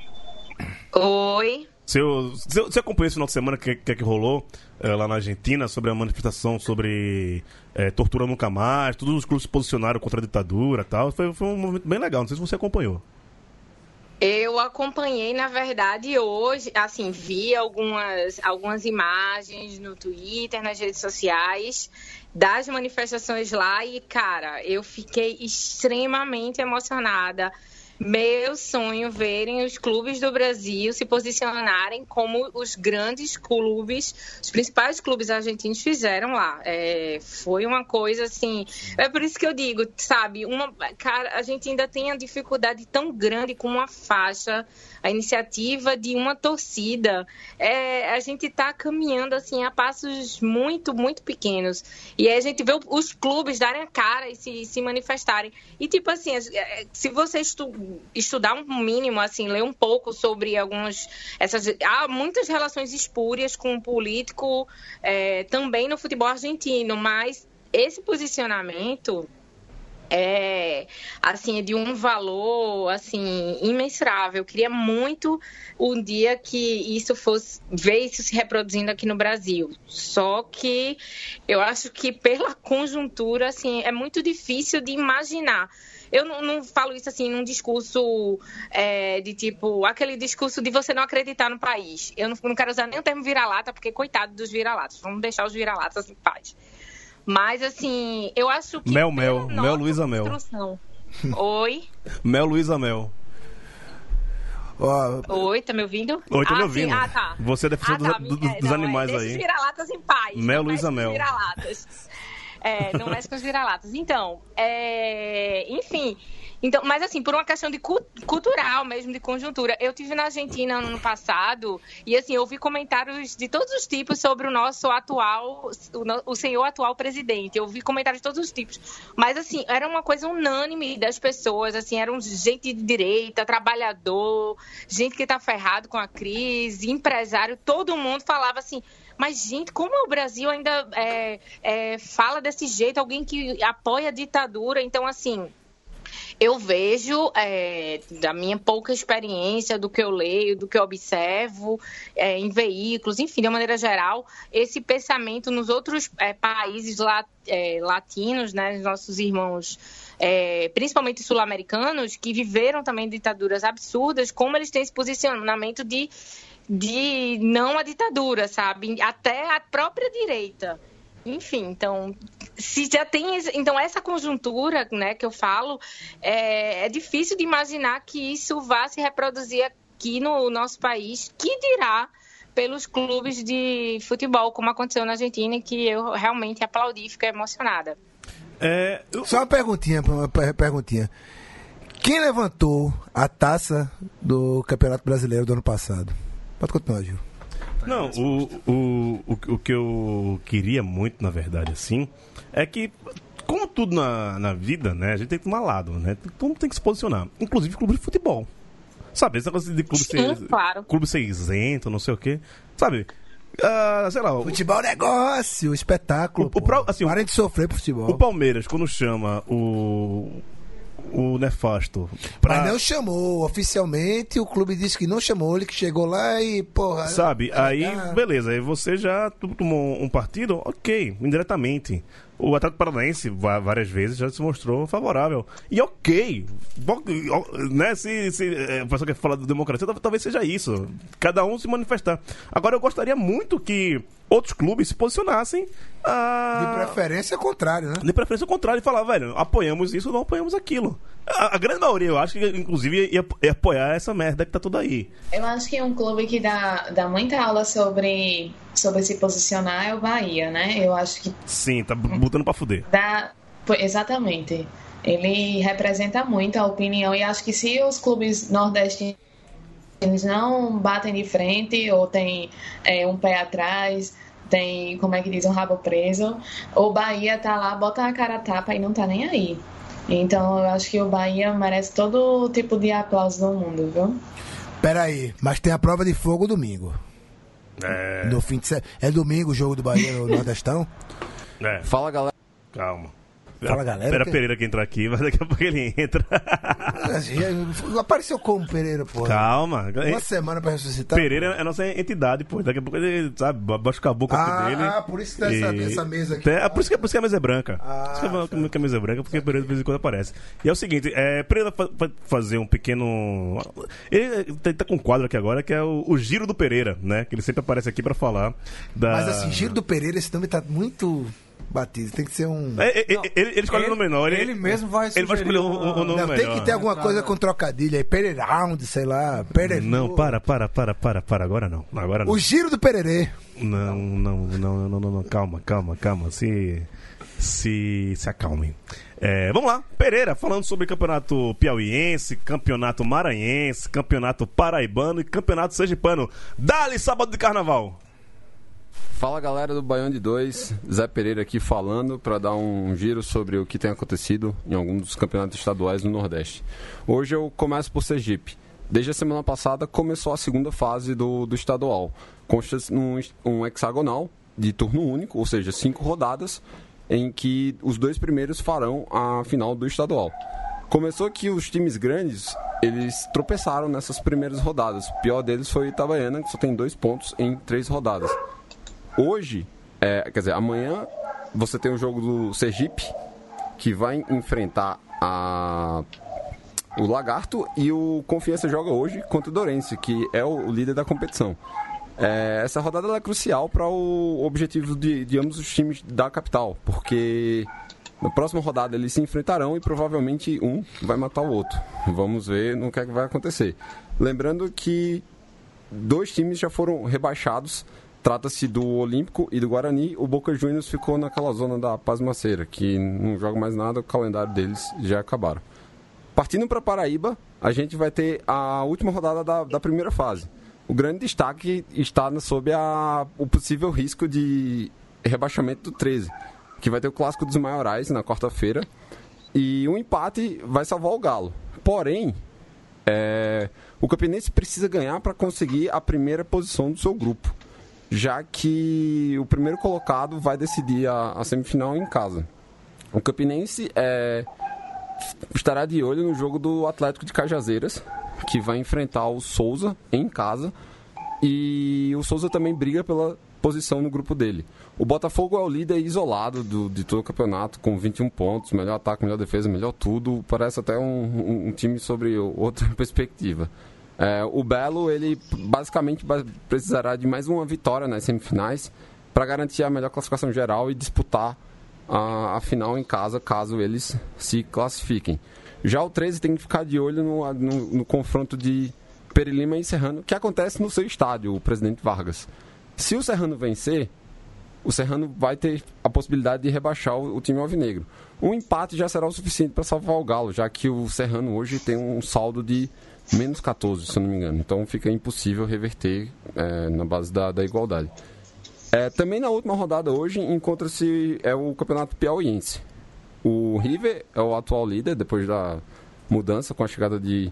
Oi. Você, você, você acompanhou esse final de semana que, que, que rolou é, lá na Argentina sobre a manifestação sobre é, tortura nunca mais, todos os clubes se posicionaram contra a ditadura tal. Foi, foi um movimento bem legal, não sei se você acompanhou. Eu acompanhei, na verdade, hoje, assim, vi algumas, algumas imagens no Twitter, nas redes sociais, das manifestações lá e, cara, eu fiquei extremamente emocionada. Meu sonho verem os clubes do Brasil se posicionarem como os grandes clubes, os principais clubes argentinos fizeram lá. É, foi uma coisa assim. É por isso que eu digo, sabe, uma, cara, a gente ainda tem a dificuldade tão grande com uma faixa, a iniciativa de uma torcida. É, a gente está caminhando assim a passos muito, muito pequenos. E aí a gente vê os clubes darem a cara e se, se manifestarem. E tipo assim, é, se você estu, estudar um mínimo, assim, ler um pouco sobre algumas. Essas, há muitas relações espúrias com o político é, também no futebol argentino, mas esse posicionamento é assim é de um valor assim imensurável. Eu queria muito um dia que isso fosse ver isso se reproduzindo aqui no Brasil. Só que eu acho que pela conjuntura assim é muito difícil de imaginar. Eu não, não falo isso assim num discurso é, de tipo aquele discurso de você não acreditar no país. Eu não, não quero usar nem o termo vira-lata porque coitado dos vira-latas. Vamos deixar os vira-latas em paz. Mas, assim, eu acho que. Mel, Mel. Mel, Luísa Mel. Oi? Mel Luísa Mel. Ó, Oi, tá me ouvindo? Oi, tô ah, me ouvindo. Sim. Ah, tá. Você é defensor Ah, tá, dos, dos- dos não, animais é, deixa aí. os vira-latas em paz. Mel, Luísa mexe com os Mel. vira-latas. É, não mexe com os vira-latas. Então, é, enfim. Então, mas assim, por uma questão de cu- cultural mesmo, de conjuntura. Eu tive na Argentina no ano passado e assim, eu ouvi comentários de todos os tipos sobre o nosso atual, o, o senhor atual presidente. Eu ouvi comentários de todos os tipos. Mas assim, era uma coisa unânime das pessoas, assim, eram gente de direita, trabalhador, gente que tá ferrado com a crise, empresário, todo mundo falava assim, mas, gente, como o Brasil ainda é, é, fala desse jeito, alguém que apoia a ditadura? Então, assim, eu vejo, é, da minha pouca experiência, do que eu leio, do que eu observo é, em veículos, enfim, de uma maneira geral, esse pensamento nos outros é, países é, latinos, né, os nossos irmãos, é, principalmente sul-americanos, que viveram também ditaduras absurdas, como eles têm esse posicionamento de, de não à ditadura, sabe? Até a própria direita. Enfim, então, se já tem. Então, essa conjuntura né, que eu falo, é, é difícil de imaginar que isso vá se reproduzir aqui no nosso país, que dirá pelos clubes de futebol, como aconteceu na Argentina, que eu realmente aplaudi e fiquei emocionada. É, eu- Só uma perguntinha, uma per- perguntinha. Quem levantou a taça do Campeonato Brasileiro do ano passado? Pode continuar, Gil. Não, o, o, o, o que eu queria muito, na verdade, assim, é que, como tudo na, na vida, né, a gente tem que tomar lado, né? Todo mundo tem que se posicionar. Inclusive clube de futebol. Sabe, esse negócio de clube Sim, ser. claro. Clube ser isento, não sei o quê. Sabe? Ah, sei lá, Futebol é negócio, espetáculo. O- o assim, o- Parem de sofrer pro futebol. o Palmeiras, quando chama o. O Nefasto. Pra, Mas não chamou, oficialmente o clube disse que não chamou, ele que chegou lá e, porra. Sabe? Aí, beleza. Aí você já tomou um partido, ok, indiretamente. O Atlético Paranaense várias vezes já se mostrou favorável. E ok. Né? Se, se é, o pessoal quer falar de democracia, tal- talvez seja isso. Cada um se manifestar. Agora, eu gostaria muito que outros clubes se posicionassem. ah, De preferência, contrário, né? de preferência contrário, e falar, velho, apoiamos isso ou não apoiamos aquilo. A, a grande maioria, eu acho que, inclusive, ia, ia apoiar essa merda que tá tudo aí. Eu acho que um clube que dá, dá muita aula sobre, sobre se posicionar é o Bahia, né? Eu acho que Sim, tá botando pra fuder. dá. Exatamente. Ele representa muito a opinião e acho que se os clubes nordestinos não batem de frente ou tem é, um pé atrás, tem, como é que diz, um rabo preso, o Bahia tá lá, bota a cara a tapa e não tá nem aí. Então eu acho que o Bahia merece todo tipo de aplauso do mundo, viu? Peraí, mas tem a prova de fogo domingo. É. No fim de se... É domingo o jogo do Bahia no Nordestão? É, Fala galera. calma. Fala, galera, Espera que- Pereira que entrar aqui, mas daqui a pouco ele entra. Apareceu como Pereira, porra? calma. Uma semana pra ressuscitar. Pereira é a nossa entidade, pô. Daqui a pouco ele, sabe, baixa o caboclo Ah, dele. ah, por isso tem essa- essa mesa aqui. É, por, isso que, por isso que a mesa é branca. Ah, por isso que a- que a mesa é branca, porque Pereira de vez em quando aparece. E é o seguinte, é, Pereira fa- vai fazer um pequeno... Ele tá, tá com um quadro aqui agora, que é o, o Giro do Pereira, né? Que ele sempre aparece aqui pra falar da... Mas assim, Giro do Pereira, esse nome tá muito batido. Tem que ser um. É, é, é, ele, ele escolhe o nome menor. Ele, ele mesmo vai Ele vai escolher o, o- o nome Não, melhor. tem que ter alguma coisa com trocadilho aí. Pereirão, sei lá. Pereira. Não, para, para, para, para, para. Agora não. Agora não. O Giro do Pererê. Não, não, não, não, não, não. Calma, calma, calma. Se. Se. Se acalmem. É, vamos lá, Pereira, falando sobre campeonato piauiense, campeonato maranhense, campeonato paraibano e campeonato sergipano. Dali, sábado de carnaval. Fala galera do Baião de 2, Zé Pereira aqui falando para dar um giro sobre o que tem acontecido em alguns dos campeonatos estaduais no Nordeste. Hoje eu começo por Sergipe. Desde a semana passada começou a segunda fase do, do estadual. Consta num um hexagonal de turno único, ou seja, cinco rodadas, em que os dois primeiros farão a final do estadual. Começou que os times grandes, eles tropeçaram nessas primeiras rodadas. O pior deles foi o Itabaiana, que só tem dois pontos em três rodadas. Hoje, é, quer dizer, amanhã você tem o jogo do Sergipe, que vai enfrentar a o Lagarto e o Confiança joga hoje contra o Dorense, que é o líder da competição. É, essa rodada é crucial para o objetivo de, de ambos os times da capital, porque na próxima rodada eles se enfrentarão e provavelmente um vai matar o outro. Vamos ver no que, é que vai acontecer. Lembrando que dois times já foram rebaixados. Trata-se do Olímpico e do Guarani. O Boca Juniors ficou naquela zona da Pasmaceira, que não joga mais nada, o calendário deles já acabaram. Partindo para Paraíba, a gente vai ter a última rodada da, da primeira fase. O grande destaque está sob a, o possível risco de rebaixamento do 13, que vai ter o clássico dos maiorais na quarta-feira. E um empate vai salvar o Galo. Porém, é, o Campinense precisa ganhar para conseguir a primeira posição do seu grupo, já que o primeiro colocado vai decidir a, a semifinal em casa. O Campinense é, estará de olho no jogo do Atlético de Cajazeiras, que vai enfrentar o Souza em casa. E o Souza também briga pela posição no grupo dele. O Botafogo é o líder isolado do, de todo o campeonato, com 21 pontos, melhor ataque, melhor defesa, melhor tudo. Parece até um, um- um time sobre outra perspectiva. É, o Belo, ele basicamente ba- precisará de mais uma vitória nas semifinais para garantir a melhor classificação geral e disputar a, a final em casa, caso eles se classifiquem. Já o 13 tem que ficar de olho no, no, no confronto de Perilima e Serrano, que acontece no seu estádio, o Presidente Vargas. Se o Serrano vencer, o Serrano vai ter a possibilidade de rebaixar o, o time alvinegro. Um empate já será o suficiente para salvar o Galo, já que o Serrano hoje tem um saldo de menos 14, se eu não me engano. Então fica impossível reverter é, na base da, da igualdade. É, também na última rodada hoje encontra-se é, o Campeonato Piauiense. O River é o atual líder depois da mudança com a chegada de,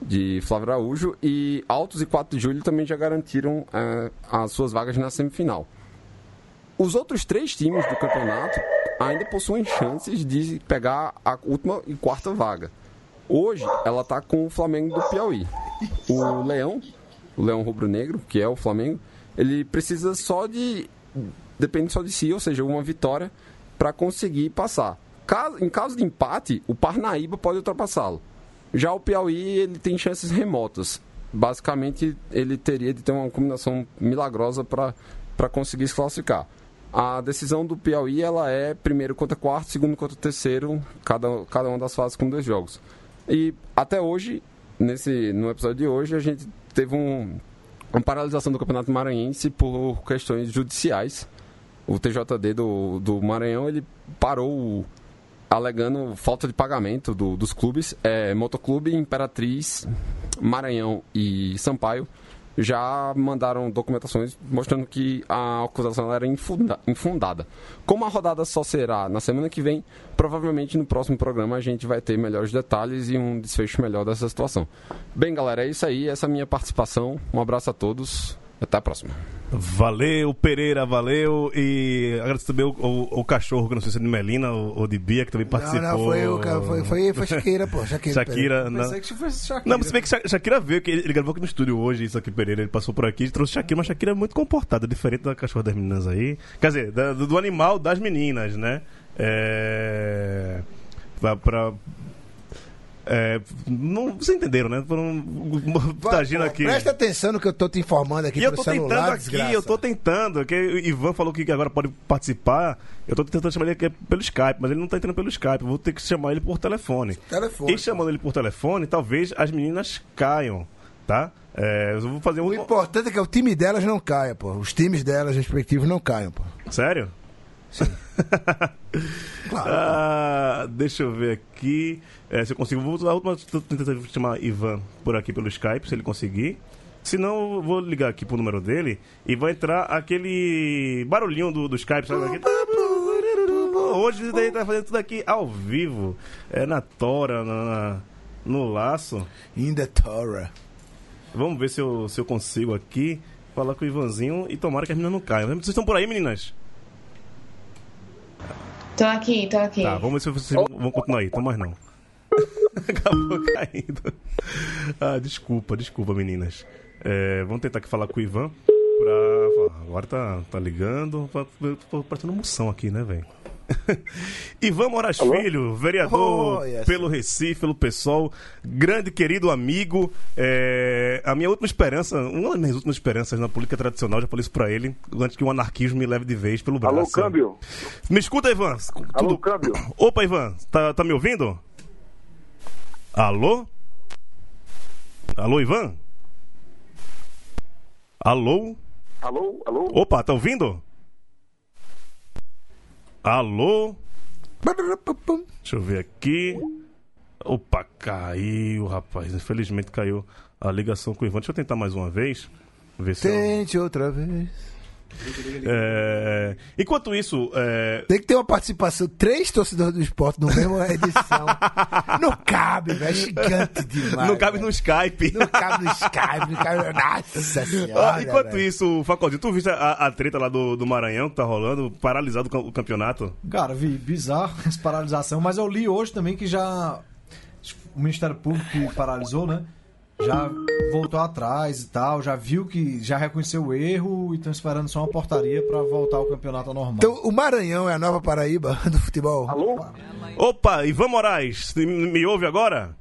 de Flávio Araújo e Altos e 4 de Julho também já garantiram é, as suas vagas na semifinal. Os outros três times do campeonato ainda possuem chances de pegar a última e quarta vaga. Hoje ela está com o Flamengo do Piauí. O Leão, o Leão Rubro-Negro, que é o Flamengo, ele precisa só de. Depende só de si, ou seja, uma vitória para conseguir passar. Caso- em caso de empate, o Parnaíba pode ultrapassá-lo. Já o Piauí ele tem chances remotas. Basicamente, ele teria de ter uma combinação milagrosa para conseguir se classificar. A decisão do Piauí ela é primeiro contra quarto, segundo contra terceiro, cada, cada uma das fases com dois jogos. E até hoje, nesse, no episódio de hoje, a gente teve um, uma paralisação do Campeonato Maranhense por questões judiciais. O TJD do, do Maranhão ele parou alegando falta de pagamento do- dos clubes. É, Motoclube, Imperatriz, Maranhão e Sampaio já mandaram documentações mostrando que a acusação era infunda- infundada. Como a rodada só será na semana que vem, provavelmente no próximo programa a gente vai ter melhores detalhes e um desfecho melhor dessa situação. Bem, galera, é isso aí. Essa é a minha participação. Um abraço a todos. Até a próxima. Valeu, Pereira, valeu. E agradeço também o, o- o cachorro, que não sei se é de Melina ou, ou de Bia, que também participou. Não, não, foi o foi, foi, foi Shakira, pô. Shakira. Shakira. Não, Pensei que fosse Shakira. não, mas se bem que Sha- Shakira veio, que ele ele gravou aqui no estúdio hoje, isso aqui, Pereira, ele passou por aqui e trouxe Shakira, mas Shakira é muito comportada, diferente da cachorra das meninas aí. Quer dizer, da- do, do animal das meninas, né? É. Pra. pra- é, não, vocês entenderam, né? Vai, agindo pô, aqui. Presta atenção no que eu tô te informando aqui E eu tô tentando celular, aqui, desgraça. eu tô tentando. Que o Ivan falou que agora pode participar. Eu tô tentando chamar ele aqui pelo Skype, mas ele não tá entrando pelo Skype. Eu vou ter que chamar ele por telefone. Telefone, E chamando ele por telefone, talvez as meninas caiam, tá? É, eu vou fazer um. O importante é que o time delas não caia, pô. Os times delas respectivos não caiam, pô. Sério? Claro. Ah, deixa eu ver aqui. É, se eu consigo. Vou usar a última. Tô tentando chamar Ivan por aqui pelo Skype, se ele conseguir. Se não, eu vou ligar aqui pro número dele e vai entrar aquele barulhinho do, do Skype, sabe? Aquele... Hoje daí tá fazendo tudo aqui ao vivo. É na tora, na, no laço. In the Torah. Vamos ver se eu, se eu consigo aqui falar com o Ivanzinho e tomara que as meninas não caiam. Vocês estão por aí, meninas? Tô aqui, tô aqui. Tá, vamos ver se vocês vão, continuar aí. Então mais não. Acabou caindo. Ah, desculpa, desculpa, meninas. É, vamos tentar aqui falar com o Ivan pra. Agora tá, tá ligando. Tô parecendo moção aqui, né, velho? Ivan Moraes Filho, vereador Oh, yes. pelo Recife, pelo PSOL, grande querido amigo. é, a minha última esperança, uma das minhas últimas esperanças na política tradicional, já falei isso pra ele, antes que o anarquismo me leve de vez pelo braço. Alô, câmbio. Me escuta, Ivan. Alô, câmbio. Opa, Ivan, tá, tá me ouvindo? Alô? Alô, Ivan? Alô? Alô, alô. Opa, tá ouvindo? Alô? Deixa eu ver aqui. Opa, caiu, rapaz. Infelizmente caiu a ligação com o Ivan. Deixa eu tentar mais uma vez. Ver se eu... Tente outra vez. É, Enquanto isso, é, Tem que ter uma participação, três torcedores do esporte no mesmo edição. não cabe, velho. É gigante demais. não cabe velho. no Skype. Não cabe no Skype, não cabe. Nossa Ah, senhora. Enquanto velho. isso, Facaldinho, tu viste a, a treta lá do, do Maranhão que tá rolando, paralisado o cam- o campeonato? Cara, vi, bizarro essa paralisação, mas eu li hoje também que já o Ministério Público paralisou, né? Já voltou atrás e tal, já viu que já reconheceu o erro e estão esperando só uma portaria pra voltar ao campeonato normal. Então, o Maranhão é a nova Paraíba do futebol? Alô? Opa, Ivan Moraes, me, me ouve agora?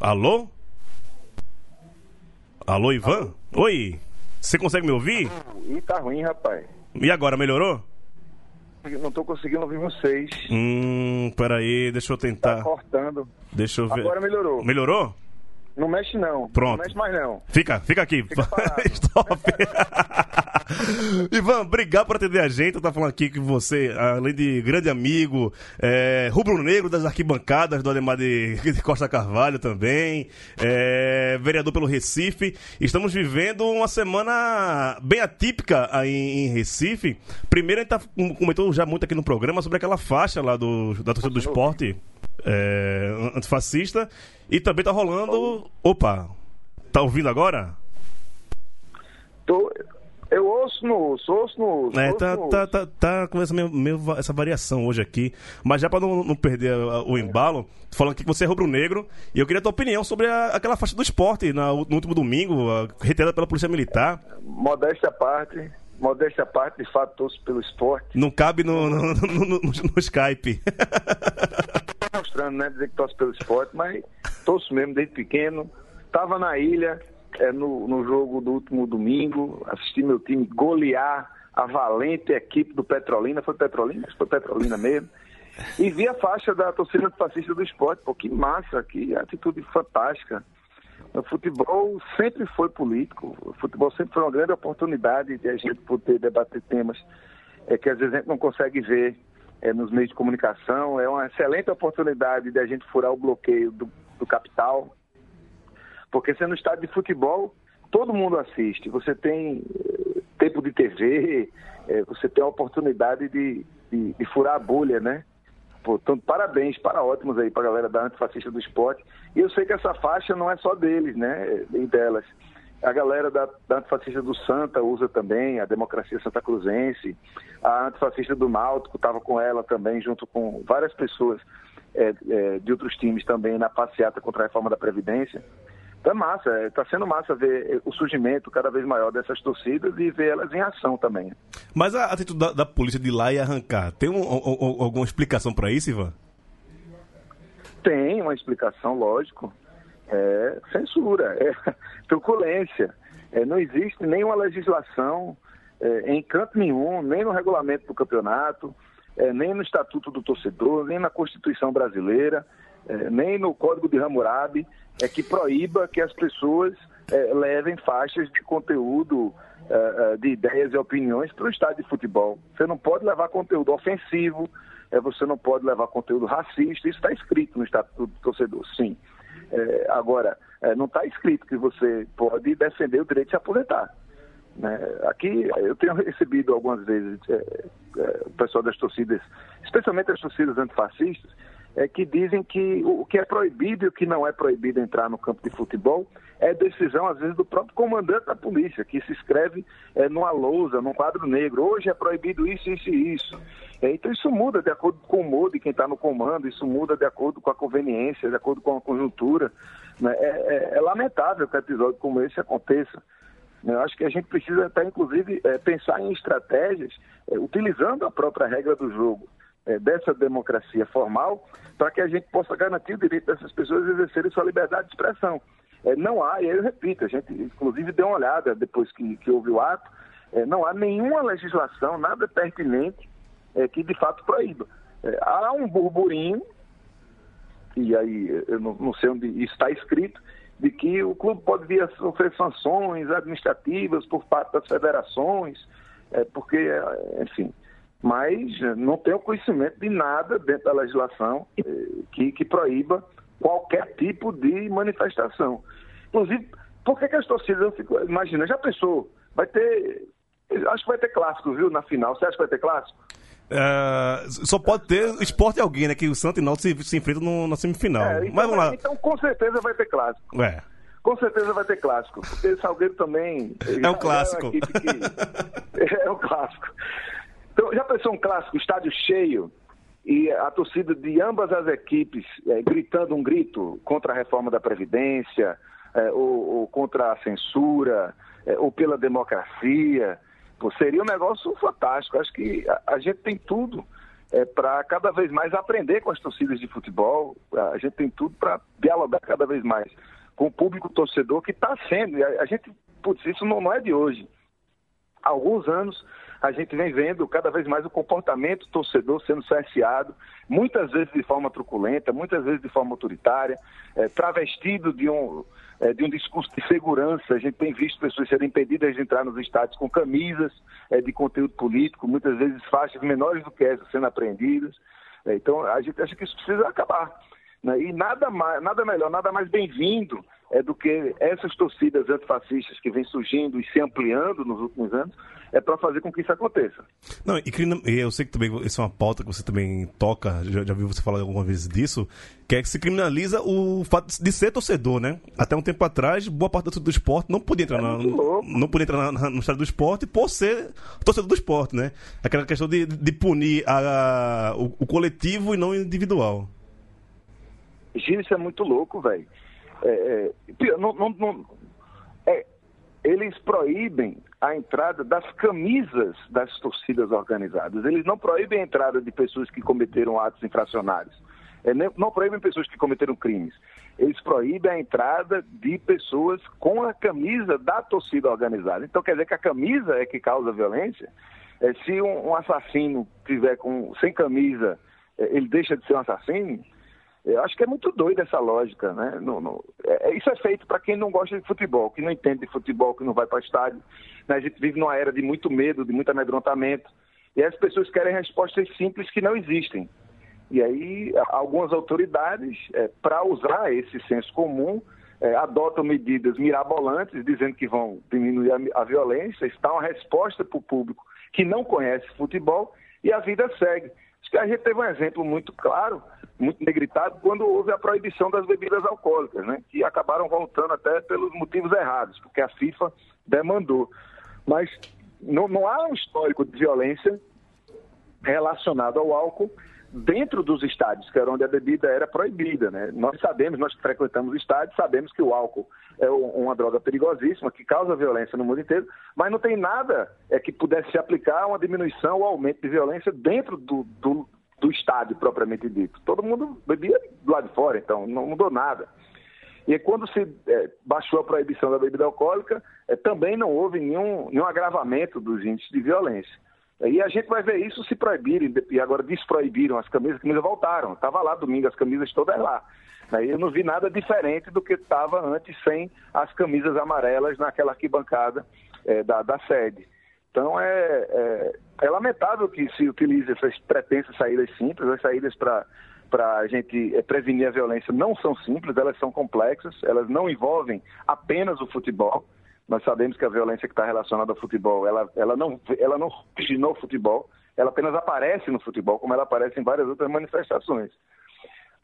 Alô? Alô, Ivan? Oi, você consegue me ouvir? Ih, tá ruim, rapaz. E agora, melhorou? Eu não tô conseguindo ouvir vocês. Hum, peraí, deixa eu Tá tentar. cortando. Deixa eu ver. Agora melhorou. Melhorou? Não mexe não. Pronto. Não mexe mais não. Fica, fica aqui. parado. Stop. Ivan, obrigado por atender a gente. Eu tava falando aqui que você, além de grande amigo, é, rubro-negro das arquibancadas do Ademar de, de Costa Carvalho também, é, vereador pelo Recife. Estamos vivendo uma semana bem atípica aí em Recife. Primeiro, a gente tá, comentou já muito aqui no programa sobre aquela faixa lá do, da torcida do esporte é, antifascista. E também tá rolando. Opa! Tá ouvindo agora? Tô... Eu ouço no ouço, ouço no ouço. É, ouço tá, no tá, ouço. tá, tá com essa, meio, meio va- essa variação hoje aqui. Mas já pra não, não perder o embalo, tô falando aqui que você é rubro-negro e eu queria a tua opinião sobre a- aquela faixa do esporte na- no último domingo, a- retirada pela Polícia Militar. Modéstia à parte, modéstia à parte, de fato, torço pelo esporte. Não cabe no, no- no- no Skype. mostrando, né? Dizer que torce pelo esporte, mas torço mesmo desde pequeno. Tava na ilha é, no, no jogo do último domingo, assisti meu time golear a valente equipe do Petrolina. Foi Petrolina? Acho que foi Petrolina mesmo. E vi a faixa da torcida fascista do esporte. Pô, que massa, que atitude fantástica. O futebol sempre foi político. O futebol sempre foi uma grande oportunidade de a gente poder debater temas é, que às vezes a gente não consegue ver é, nos meios de comunicação. É uma excelente oportunidade de a gente furar o bloqueio do, do capital. Porque sendo estádio de futebol, todo mundo assiste. Você tem eh, tempo de TV, eh, você tem a oportunidade de, de, de furar a bolha, né? Portanto, parabéns, para ótimos aí para a galera da Antifascista do Esporte. E eu sei que essa faixa não é só deles, né? Nem delas. A galera da, da Antifascista do Santa usa também, a Democracia Santa Cruzense. A Antifascista do Náutico estava com ela também, junto com várias pessoas eh, eh, de outros times também na passeata contra a reforma da Previdência. Então é massa, está sendo massa ver eh, o surgimento cada vez maior dessas torcidas e ver elas em ação também. Mas a atitude da, da polícia de ir lá e arrancar, tem um- um- um- alguma explicação pra isso, Ivan? Tem uma explicação, lógico. É censura, é truculência. É, não existe nenhuma legislação é, em canto nenhum, nem no regulamento do campeonato, é, nem no Estatuto do Torcedor, nem na Constituição Brasileira, é, nem no Código de Hammurabi, é que proíba que as pessoas é, levem faixas de conteúdo, é, de ideias e opiniões para o estádio de futebol. Você não pode levar conteúdo ofensivo, você não pode levar conteúdo racista, isso está escrito no Estatuto do Torcedor, sim. É, agora, é, não está escrito que você pode defender o direito de se aposentar. né? Aqui eu tenho recebido algumas vezes é, é, o pessoal das torcidas, especialmente as torcidas antifascistas, é, que dizem que o que é proibido e o que não é proibido entrar no campo de futebol é decisão, às vezes, do próprio comandante da polícia, que se escreve é, numa lousa, num quadro negro. Hoje é proibido isso, isso e isso. É, então isso muda de acordo com o humor de quem está no comando, isso muda de acordo com a conveniência, de acordo com a conjuntura. né? É, é- é lamentável que episódio como esse aconteça. Eu acho que a gente precisa até, inclusive, é, pensar em estratégias é, utilizando a própria regra do jogo é, dessa democracia formal para que a gente possa garantir o direito dessas pessoas a exercerem sua liberdade de expressão. É, não há, e aí eu repito, a gente inclusive deu uma olhada depois que, que houve o ato, é, não há nenhuma legislação, nada pertinente é, que de fato proíba. É, há um burburinho, e aí eu não, não sei onde está escrito, de que o clube pode vir a sofrer sanções administrativas por parte das federações, é, porque, é, enfim, mas não tenho conhecimento de nada dentro da legislação é, que, que proíba qualquer tipo de manifestação. Inclusive, por que, que as torcidas, eu fico, imagina, já pensou, vai ter, acho que vai ter clássico, viu, na final, você acha que vai ter clássico? É, só pode ter esporte alguém, né? Que o Santos e Náutico se, se enfrentam no- na semifinal. É, então, Mas vamos lá. então, com certeza vai ter clássico. É. Com certeza vai ter clássico, porque Salgueiro também. É um clássico. uma equipe que- é um clássico. Então, já pensou um clássico, estádio cheio, e a torcida de ambas as equipes eh, gritando um grito contra a reforma da Previdência, eh, ou, ou contra a censura, eh, ou pela democracia. Pô, seria um negócio fantástico. Acho que a, a gente tem tudo para cada vez mais aprender com as torcidas de futebol. A gente tem tudo para dialogar cada vez mais com o público torcedor que está sendo. A, a gente, putz, isso não, não é de hoje. Há alguns anos a gente vem vendo cada vez mais o comportamento torcedor sendo cerceado, muitas vezes de forma truculenta, muitas vezes de forma autoritária, eh, travestido de um, eh, de um discurso de segurança. A gente tem visto pessoas serem impedidas de entrar nos estádios com camisas eh, de conteúdo político, muitas vezes faixas menores do que essa sendo apreendidas. Eh, então, a gente acha que isso precisa acabar. né? E nada, mais, nada melhor, nada mais bem-vindo é do que essas torcidas antifascistas que vêm surgindo e se ampliando nos últimos anos, é para fazer com que isso aconteça. Não, e, eu sei que também isso é uma pauta que você também toca, já, já vi você falar algumas vezes disso, que é que se criminaliza o fato de ser torcedor, né? Até um tempo atrás, boa parte do, do esporte não podia entrar, na, não podia entrar na- no estádio do esporte por ser torcedor do esporte, né? Aquela questão de, de punir a- o, o coletivo e não o individual. Giro, isso é muito louco, velho. É, é, não- não- não- é, eles proíbem a entrada das camisas das torcidas organizadas. Eles não proíbem a entrada de pessoas que cometeram atos infracionários. É, não proíbem pessoas que cometeram crimes. Eles proíbem a entrada de pessoas com a camisa da torcida organizada. Então quer dizer que a camisa é que causa violência? É, se um, um assassino tiver com, sem camisa, é, ele deixa de ser um assassino? Eu acho que é muito doida essa lógica, né? Não- não- é- é- isso é feito para quem não gosta de futebol, que não entende de futebol, que não vai para estádio. né? A gente vive numa era de muito medo, de muito amedrontamento. E as pessoas querem respostas simples que não existem. E aí, algumas autoridades, para usar esse senso comum, eh, adotam medidas mirabolantes, dizendo que vão diminuir a, a violência, está uma resposta para o público que não conhece futebol, e a vida segue. Acho que a gente teve um exemplo muito claro, muito negritado, quando houve a proibição das bebidas alcoólicas, né? que acabaram voltando até pelos motivos errados, porque a FIFA demandou. Mas não, não há um histórico de violência relacionado ao álcool dentro dos estádios, que era onde a bebida era proibida. Né? Nós sabemos, nós que frequentamos estádios, sabemos que o álcool é um- uma droga perigosíssima, que causa violência no mundo inteiro, mas não tem nada é, que pudesse se aplicar a uma diminuição ou aumento de violência dentro do, do, do estádio propriamente dito. Todo mundo bebia do lado de fora, então não mudou nada. E quando se eh, baixou a proibição da bebida alcoólica, eh, também não houve nenhum, nenhum agravamento dos índices de violência. E a gente vai ver isso se proibirem, e agora desproibiram as camisas, as camisas voltaram. Estava lá domingo, as camisas todas lá. Aí eu não vi nada diferente do que estava antes sem as camisas amarelas naquela arquibancada eh, da, da sede. Então é, é, é lamentável que se utilize essas pretensas saídas simples, as saídas para para a gente eh, prevenir a violência não são simples, elas são complexas, elas não envolvem apenas o futebol. Nós sabemos que a violência que está relacionada ao futebol, ela, ela não ela não originou o futebol, ela apenas aparece no futebol, como ela aparece em várias outras manifestações.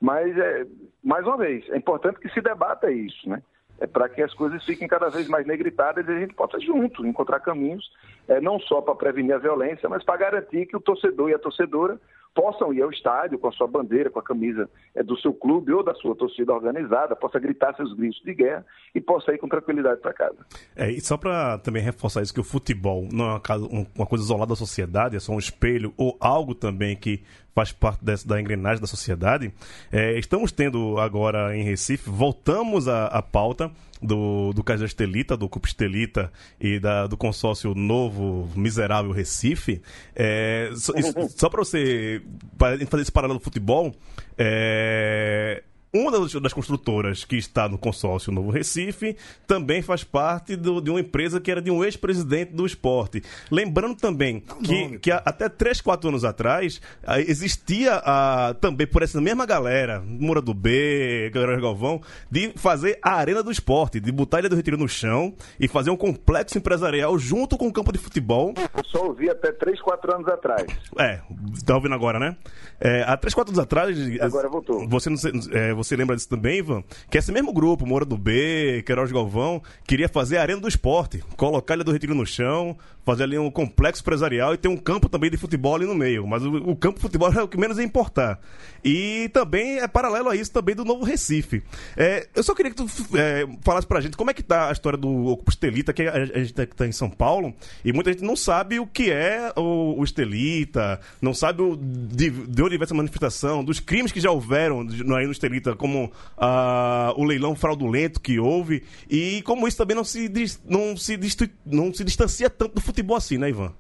Mas, é, mais uma vez, é importante que se debata isso, né? É para que as coisas fiquem cada vez mais negritadas e a gente possa junto encontrar caminhos, é, não só para prevenir a violência, mas para garantir que o torcedor e a torcedora possam ir ao estádio com a sua bandeira, com a camisa é, do seu clube ou da sua torcida organizada, possa gritar seus gritos de guerra e possa ir com tranquilidade para casa. É, e só para também reforçar isso, que o futebol não é uma, um- uma coisa isolada da sociedade, é só um espelho ou algo também que faz parte dessa, da engrenagem da sociedade. É, estamos tendo agora em Recife, voltamos à pauta do, do da Estelita, do Cupo Estelita e da, do consórcio Novo Miserável Recife. É, só só para você pra fazer esse paralelo do futebol, é, uma das, das construtoras que está no consórcio Novo Recife também faz parte do- de uma empresa que era de um ex-presidente do esporte. Lembrando também que, que há- até 3, 4 anos atrás ah, existia ah, também por essa mesma galera, Moura do B, Galera Galvão, de fazer a arena do esporte, de botar a Ilha do Retiro no chão e fazer um complexo empresarial junto com o campo de futebol. Eu só ouvi até 3, 4 anos atrás. É, tá ouvindo agora, né? É, há três, quatro anos atrás. Agora voltou. Você, não sei- é, você lembra disso também, Ivan? Que esse mesmo grupo, Moura do B, Queiroz Galvão, queria fazer a Arena do Esporte, colocar a Ilha do Retiro no chão, fazer ali um complexo empresarial e ter um campo também de futebol ali no meio. Mas o, o campo de futebol é o que menos ia importar. E também é paralelo a isso também do Novo Recife. É, eu só queria que tu é, falasse pra gente como é que tá a história do Ocupa Estelita, que a, a gente tá em São Paulo, e muita gente não sabe o que é o, o Estelita, não sabe o, de, de onde vem essa manifestação, dos crimes que já houveram aí no Estelita, como ah, o leilão fraudulento que houve, e como isso também não se, não se, não se distancia tanto do futebol assim, né, Ivan?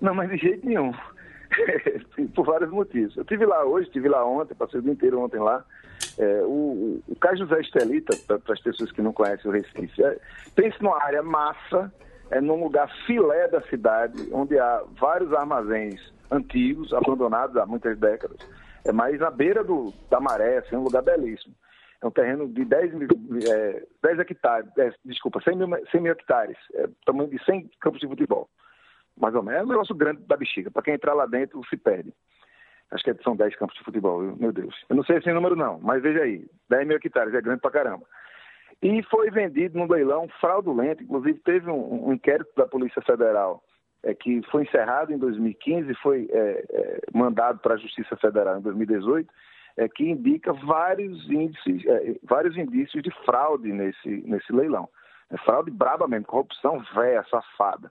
Não, mas de jeito nenhum. Por vários motivos. Eu estive lá hoje, estive lá ontem, passei o dia inteiro ontem lá. É, o, o Caio José Estelita, para as pessoas que não conhecem o Recife, é, pense numa área massa, é num lugar filé da cidade, onde há vários armazéns antigos, abandonados há muitas décadas, é mais na beira do, da maré, assim, um lugar belíssimo. É um terreno de 10, mil, é, 10 hectares, é, desculpa, 100 mil, 100 mil hectares, é, tamanho de 100 campos de futebol mais ou menos. É um negócio grande da bexiga. Para quem entrar lá dentro, se perde. Acho que são 10 campos de futebol, viu? meu Deus. Eu não sei esse número não, mas veja aí. 10 mil hectares, é grande pra caramba. E foi vendido num leilão fraudulento. Inclusive, teve um, um inquérito da Polícia Federal é, que foi encerrado em 2015 foi é, é, mandado para a Justiça Federal em 2018, é, que indica vários índices, é, vários indícios de fraude nesse, nesse leilão. É fraude braba mesmo, corrupção véia, safada.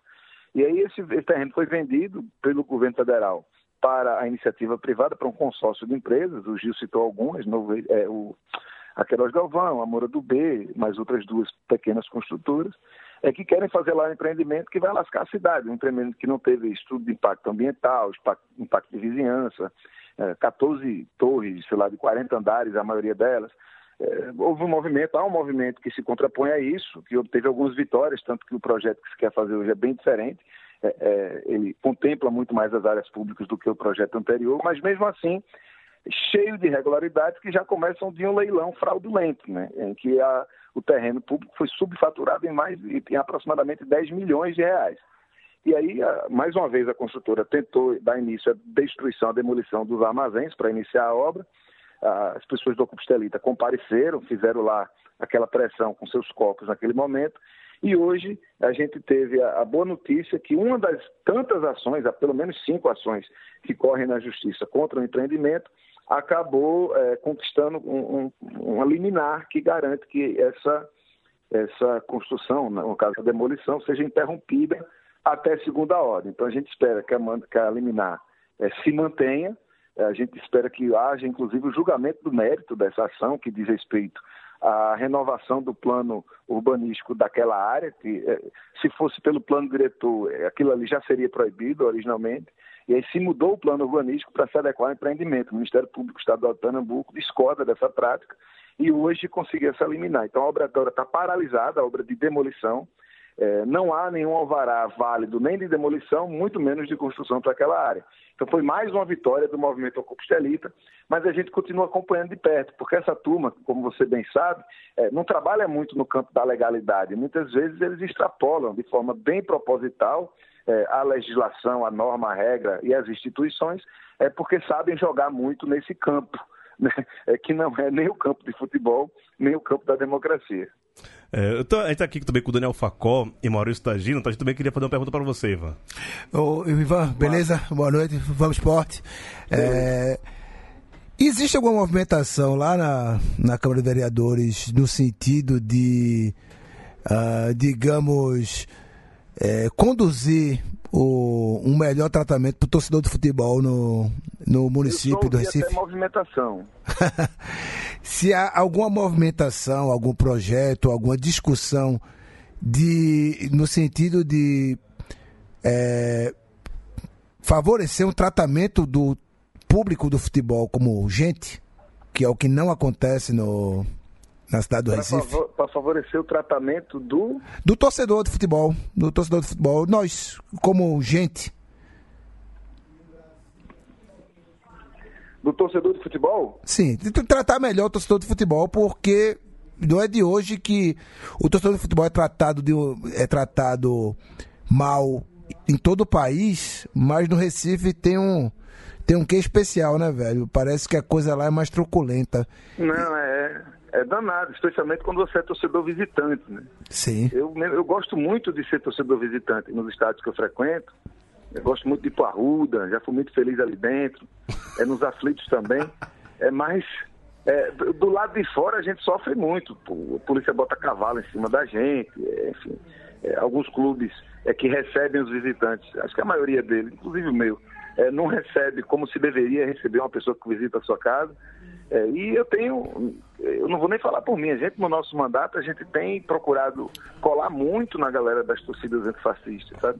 E aí esse, terreno foi vendido pelo governo federal para a iniciativa privada, para um consórcio de empresas, o Gil citou algumas, Novo, é, o, a Galvão, a Moura do B, mais outras duas pequenas construtoras, é que querem fazer lá um empreendimento que vai lascar a cidade, um empreendimento que não teve estudo de impacto ambiental, impacto, de vizinhança, é, 14 torres, sei lá, de 40 andares, a maioria delas, é, houve um movimento, há um movimento que se contrapõe a isso, que obteve algumas vitórias, tanto que o projeto que se quer fazer hoje é bem diferente. É, é, ele contempla muito mais as áreas públicas do que o projeto anterior, mas mesmo assim cheio de irregularidades que já começam de um leilão fraudulento, né, em que a, o terreno público foi subfaturado em mais em aproximadamente 10 milhões de reais. E aí, mais uma vez, a construtora tentou dar início à destruição, à demolição dos armazéns para iniciar a obra as pessoas do Ocupa Estelita compareceram, fizeram lá aquela pressão com seus copos naquele momento, e hoje a gente teve a, boa notícia que uma das tantas ações, há pelo menos cinco ações que correm na justiça contra o empreendimento, acabou é, conquistando um, um, uma liminar que garante que essa, essa construção, no caso a demolição, seja interrompida até segunda ordem. Então a gente espera que a, que a liminar é, se mantenha, a gente espera que haja, inclusive, o julgamento do mérito dessa ação, que diz respeito à renovação do plano urbanístico daquela área, que se fosse pelo plano diretor, aquilo ali já seria proibido originalmente, e aí se mudou o plano urbanístico para se adequar ao empreendimento. O Ministério Público Estadual de Pernambuco discorda dessa prática e hoje conseguiu essa eliminar. Então a obra agora está paralisada, a obra de demolição, é, não há nenhum alvará válido nem de demolição, muito menos de construção para aquela área. Então foi mais uma vitória do movimento Ocupa Estelita, mas a gente continua acompanhando de perto, porque essa turma, como você bem sabe, é, não trabalha muito no campo da legalidade. Muitas vezes eles extrapolam de forma bem proposital é, a legislação, a norma, a regra e as instituições, é porque sabem jogar muito nesse campo, né? é, que não é nem o campo de futebol, nem o campo da democracia. É, eu tô- a gente tá aqui também com o Daniel Facó e Maurício Tagino, então a gente também queria fazer uma pergunta para você, Ivan. Ô, Ivan, beleza? Boa noite, vamos esporte. É, existe alguma movimentação lá na, na Câmara de Vereadores no sentido de, ah, digamos, é, conduzir o, um melhor tratamento para o torcedor de futebol no, no município do Recife? até movimentação. se há alguma movimentação, algum projeto, alguma discussão de no sentido de é, favorecer um tratamento do público do futebol como gente, que é o que não acontece no na cidade do Para Recife, favorecer o tratamento do. do torcedor de futebol, do torcedor de futebol, nós como gente, Do torcedor de futebol? Sim, tratar melhor o torcedor de futebol, porque não é de hoje que o torcedor de futebol é tratado, de, é tratado mal em todo o país, mas no Recife tem um tem um quê especial, né, velho? Parece que a coisa lá é mais truculenta. Não, é, é danado, especialmente quando você é torcedor visitante, né? Sim. Eu, eu gosto muito de ser torcedor visitante nos estádios que eu frequento. Eu gosto muito de ir pro Arruda, já fui muito feliz ali dentro. É nos aflitos também. É mais. é, do- do lado de fora a gente sofre muito. pô. A polícia bota cavalo em cima da gente, é, enfim. É, alguns clubes é, que recebem os visitantes, acho que a maioria deles, inclusive o meu, é, não recebe como se deveria receber uma pessoa que visita a sua casa. É, e eu tenho, eu não vou nem falar por mim, a gente no nosso mandato, a gente tem procurado colar muito na galera das torcidas antifascistas, sabe?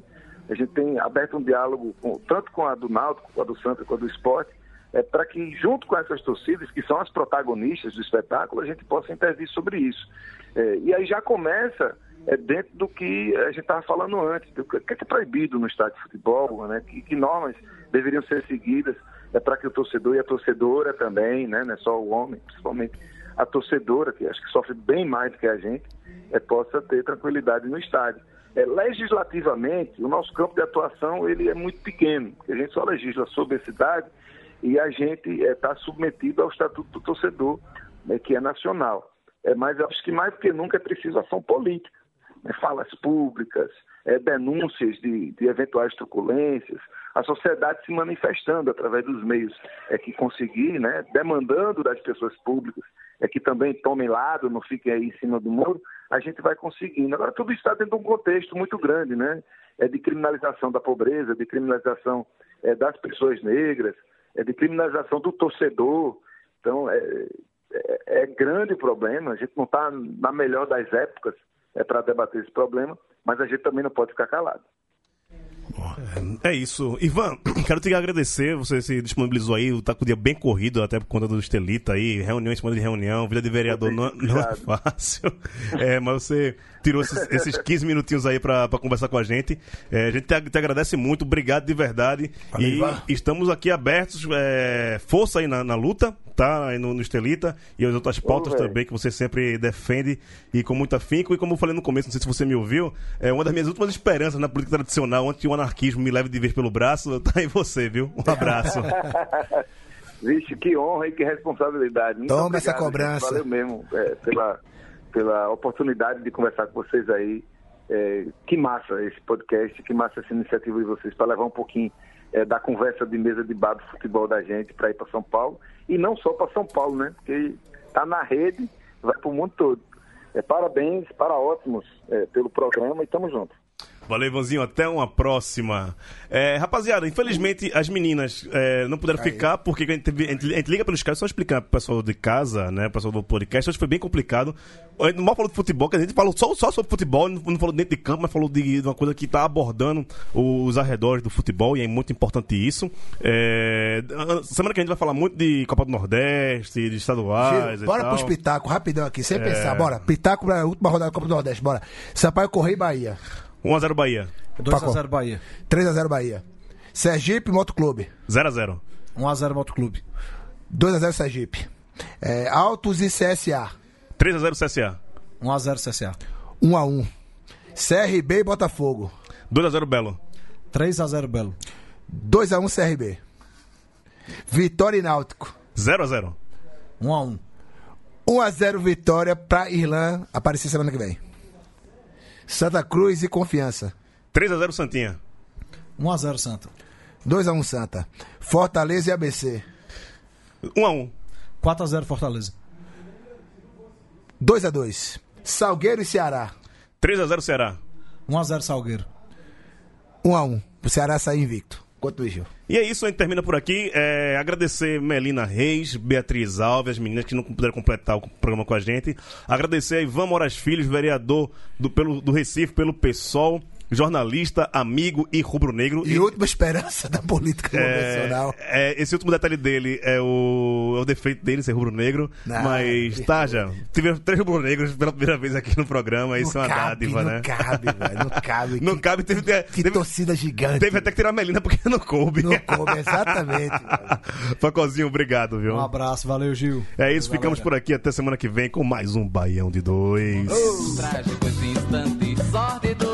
A gente tem aberto um diálogo com- tanto com a do Náutico, com a do Santa, com a do Esporte, é, para que junto com essas torcidas, que são as protagonistas do espetáculo, a gente possa intervir sobre isso. É, e aí já começa é, dentro do que a gente estava falando antes, do é que é proibido no estádio de futebol, né? que, que normas deveriam ser seguidas é, para que o torcedor e a torcedora também, né? não é só o homem, principalmente a torcedora, que acho que sofre bem mais do que a gente, é, possa ter tranquilidade no estádio. É, legislativamente, o nosso campo de atuação ele é muito pequeno, a gente só legisla sobre a cidade e a gente está submetido ao Estatuto do Torcedor, né, que é nacional. É, mas acho que mais do que nunca é preciso ação política, falas públicas, é, denúncias de, de eventuais truculências, a sociedade se manifestando através dos meios é, que conseguir, né, demandando das pessoas públicas é, que também tomem lado, não fiquem aí em cima do muro, a gente vai conseguindo. Agora, tudo está dentro de um contexto muito grande, né? É de criminalização da pobreza, de criminalização é, das pessoas negras, é de criminalização do torcedor. Então, é, é, é grande problema. A gente não está na melhor das épocas é, para debater esse problema, mas a gente também não pode ficar calado. É isso. Ivan, quero te agradecer. Você se disponibilizou aí, tá com o dia bem corrido, até por conta do Estelita aí, reunião em cima de reunião, vida de vereador não, não é fácil. É, mas você tirou esses, esses 15 minutinhos aí pra, pra conversar com a gente. É, a gente te, te agradece muito, obrigado de verdade. Valeu, e Ivan. estamos aqui abertos, é, força aí na, na luta, tá? Aí no, no Estelita e as outras pautas velho. também que você sempre defende e com muito afinco. E como eu falei no começo, não sei se você me ouviu, é uma das minhas últimas esperanças na política tradicional, onde o anarquismo me leve de vez pelo braço, tá em você, viu? Um abraço. Vixe, que honra e que responsabilidade. Muito Toma essa obrigado, cobrança. gente. Valeu mesmo é, pela, pela oportunidade de conversar com vocês aí. É, que massa esse podcast, que massa essa iniciativa de vocês para levar um pouquinho é, da conversa de mesa de bar do futebol da gente para ir para São Paulo. E não só para São Paulo, né? Porque tá na rede, vai para o mundo todo. É, parabéns, para ótimos é, pelo programa e tamo junto. Valeu, Ivanzinho. Até uma próxima. É, rapaziada, infelizmente as meninas é, não puderam ficar porque a gente, a gente- a gente liga pelos casos só explicar pro pessoal de casa, né? Pessoal do podcast. Hoje foi bem complicado. A gente mal falou de futebol, que a gente falou só, só sobre futebol, não, não falou dentro de campo, mas falou de, de uma coisa que está abordando os arredores do futebol e é muito importante isso. É, semana que a gente vai falar muito de Copa do Nordeste, de estaduais. Giro, bora pros pitacos, rapidão aqui, sem É. pensar, bora. Pitaco pra última rodada da Copa do Nordeste, bora. Sampaio Correia e Bahia. 1x0 Bahia. 2x0 Bahia. 3x0 Bahia. Sergipe Moto Clube. 0x0. 1x0 Motoclube. 2x0 Sergipe. É, Altos e CSA. 3x0 CSA. 1x0 CSA. 1x1. CRB e Botafogo. 2x0 Belo. 3x0 Belo. 2x1 CRB. Vitória e Náutico. 0x0. 1x1. 1x0 vitória pra Irlanda aparecer semana que vem. Santa Cruz e Confiança. 3x0 Santinha. 1x0 Santa. 2x1 Santa. Fortaleza e ABC. 1x1. 4x0 Fortaleza. 2x2. Salgueiro e Ceará. 3x0 Ceará. 1x0 Salgueiro. 1x1. O Ceará sair invicto. Quanto? E é isso, a gente termina por aqui. É, agradecer Melina Reis, Beatriz Alves, as meninas que não puderam completar o programa com a gente. Agradecer a Ivan Moraes Filhos, vereador do, pelo, do Recife, pelo PSOL, jornalista, amigo e rubro-negro. E, última esperança da política convencional. É, esse último detalhe dele é o, é o defeito dele ser rubro-negro. Não, mas, é- tá, já. Tivemos três rubro-negros pela primeira vez aqui no programa. Isso é uma cabe, dádiva, não né? cabe, velho. Não cabe. Não que, cabe, teve, que teve, torcida gigante. teve até que tirar a Melina porque não coube. Não come, exatamente. velho. Pacozinho, obrigado, viu? Um abraço, valeu, Gil. É isso, Valeu, ficamos galera. por aqui até semana que vem com mais um Baião de Dois. Trágicos instantes sórdidos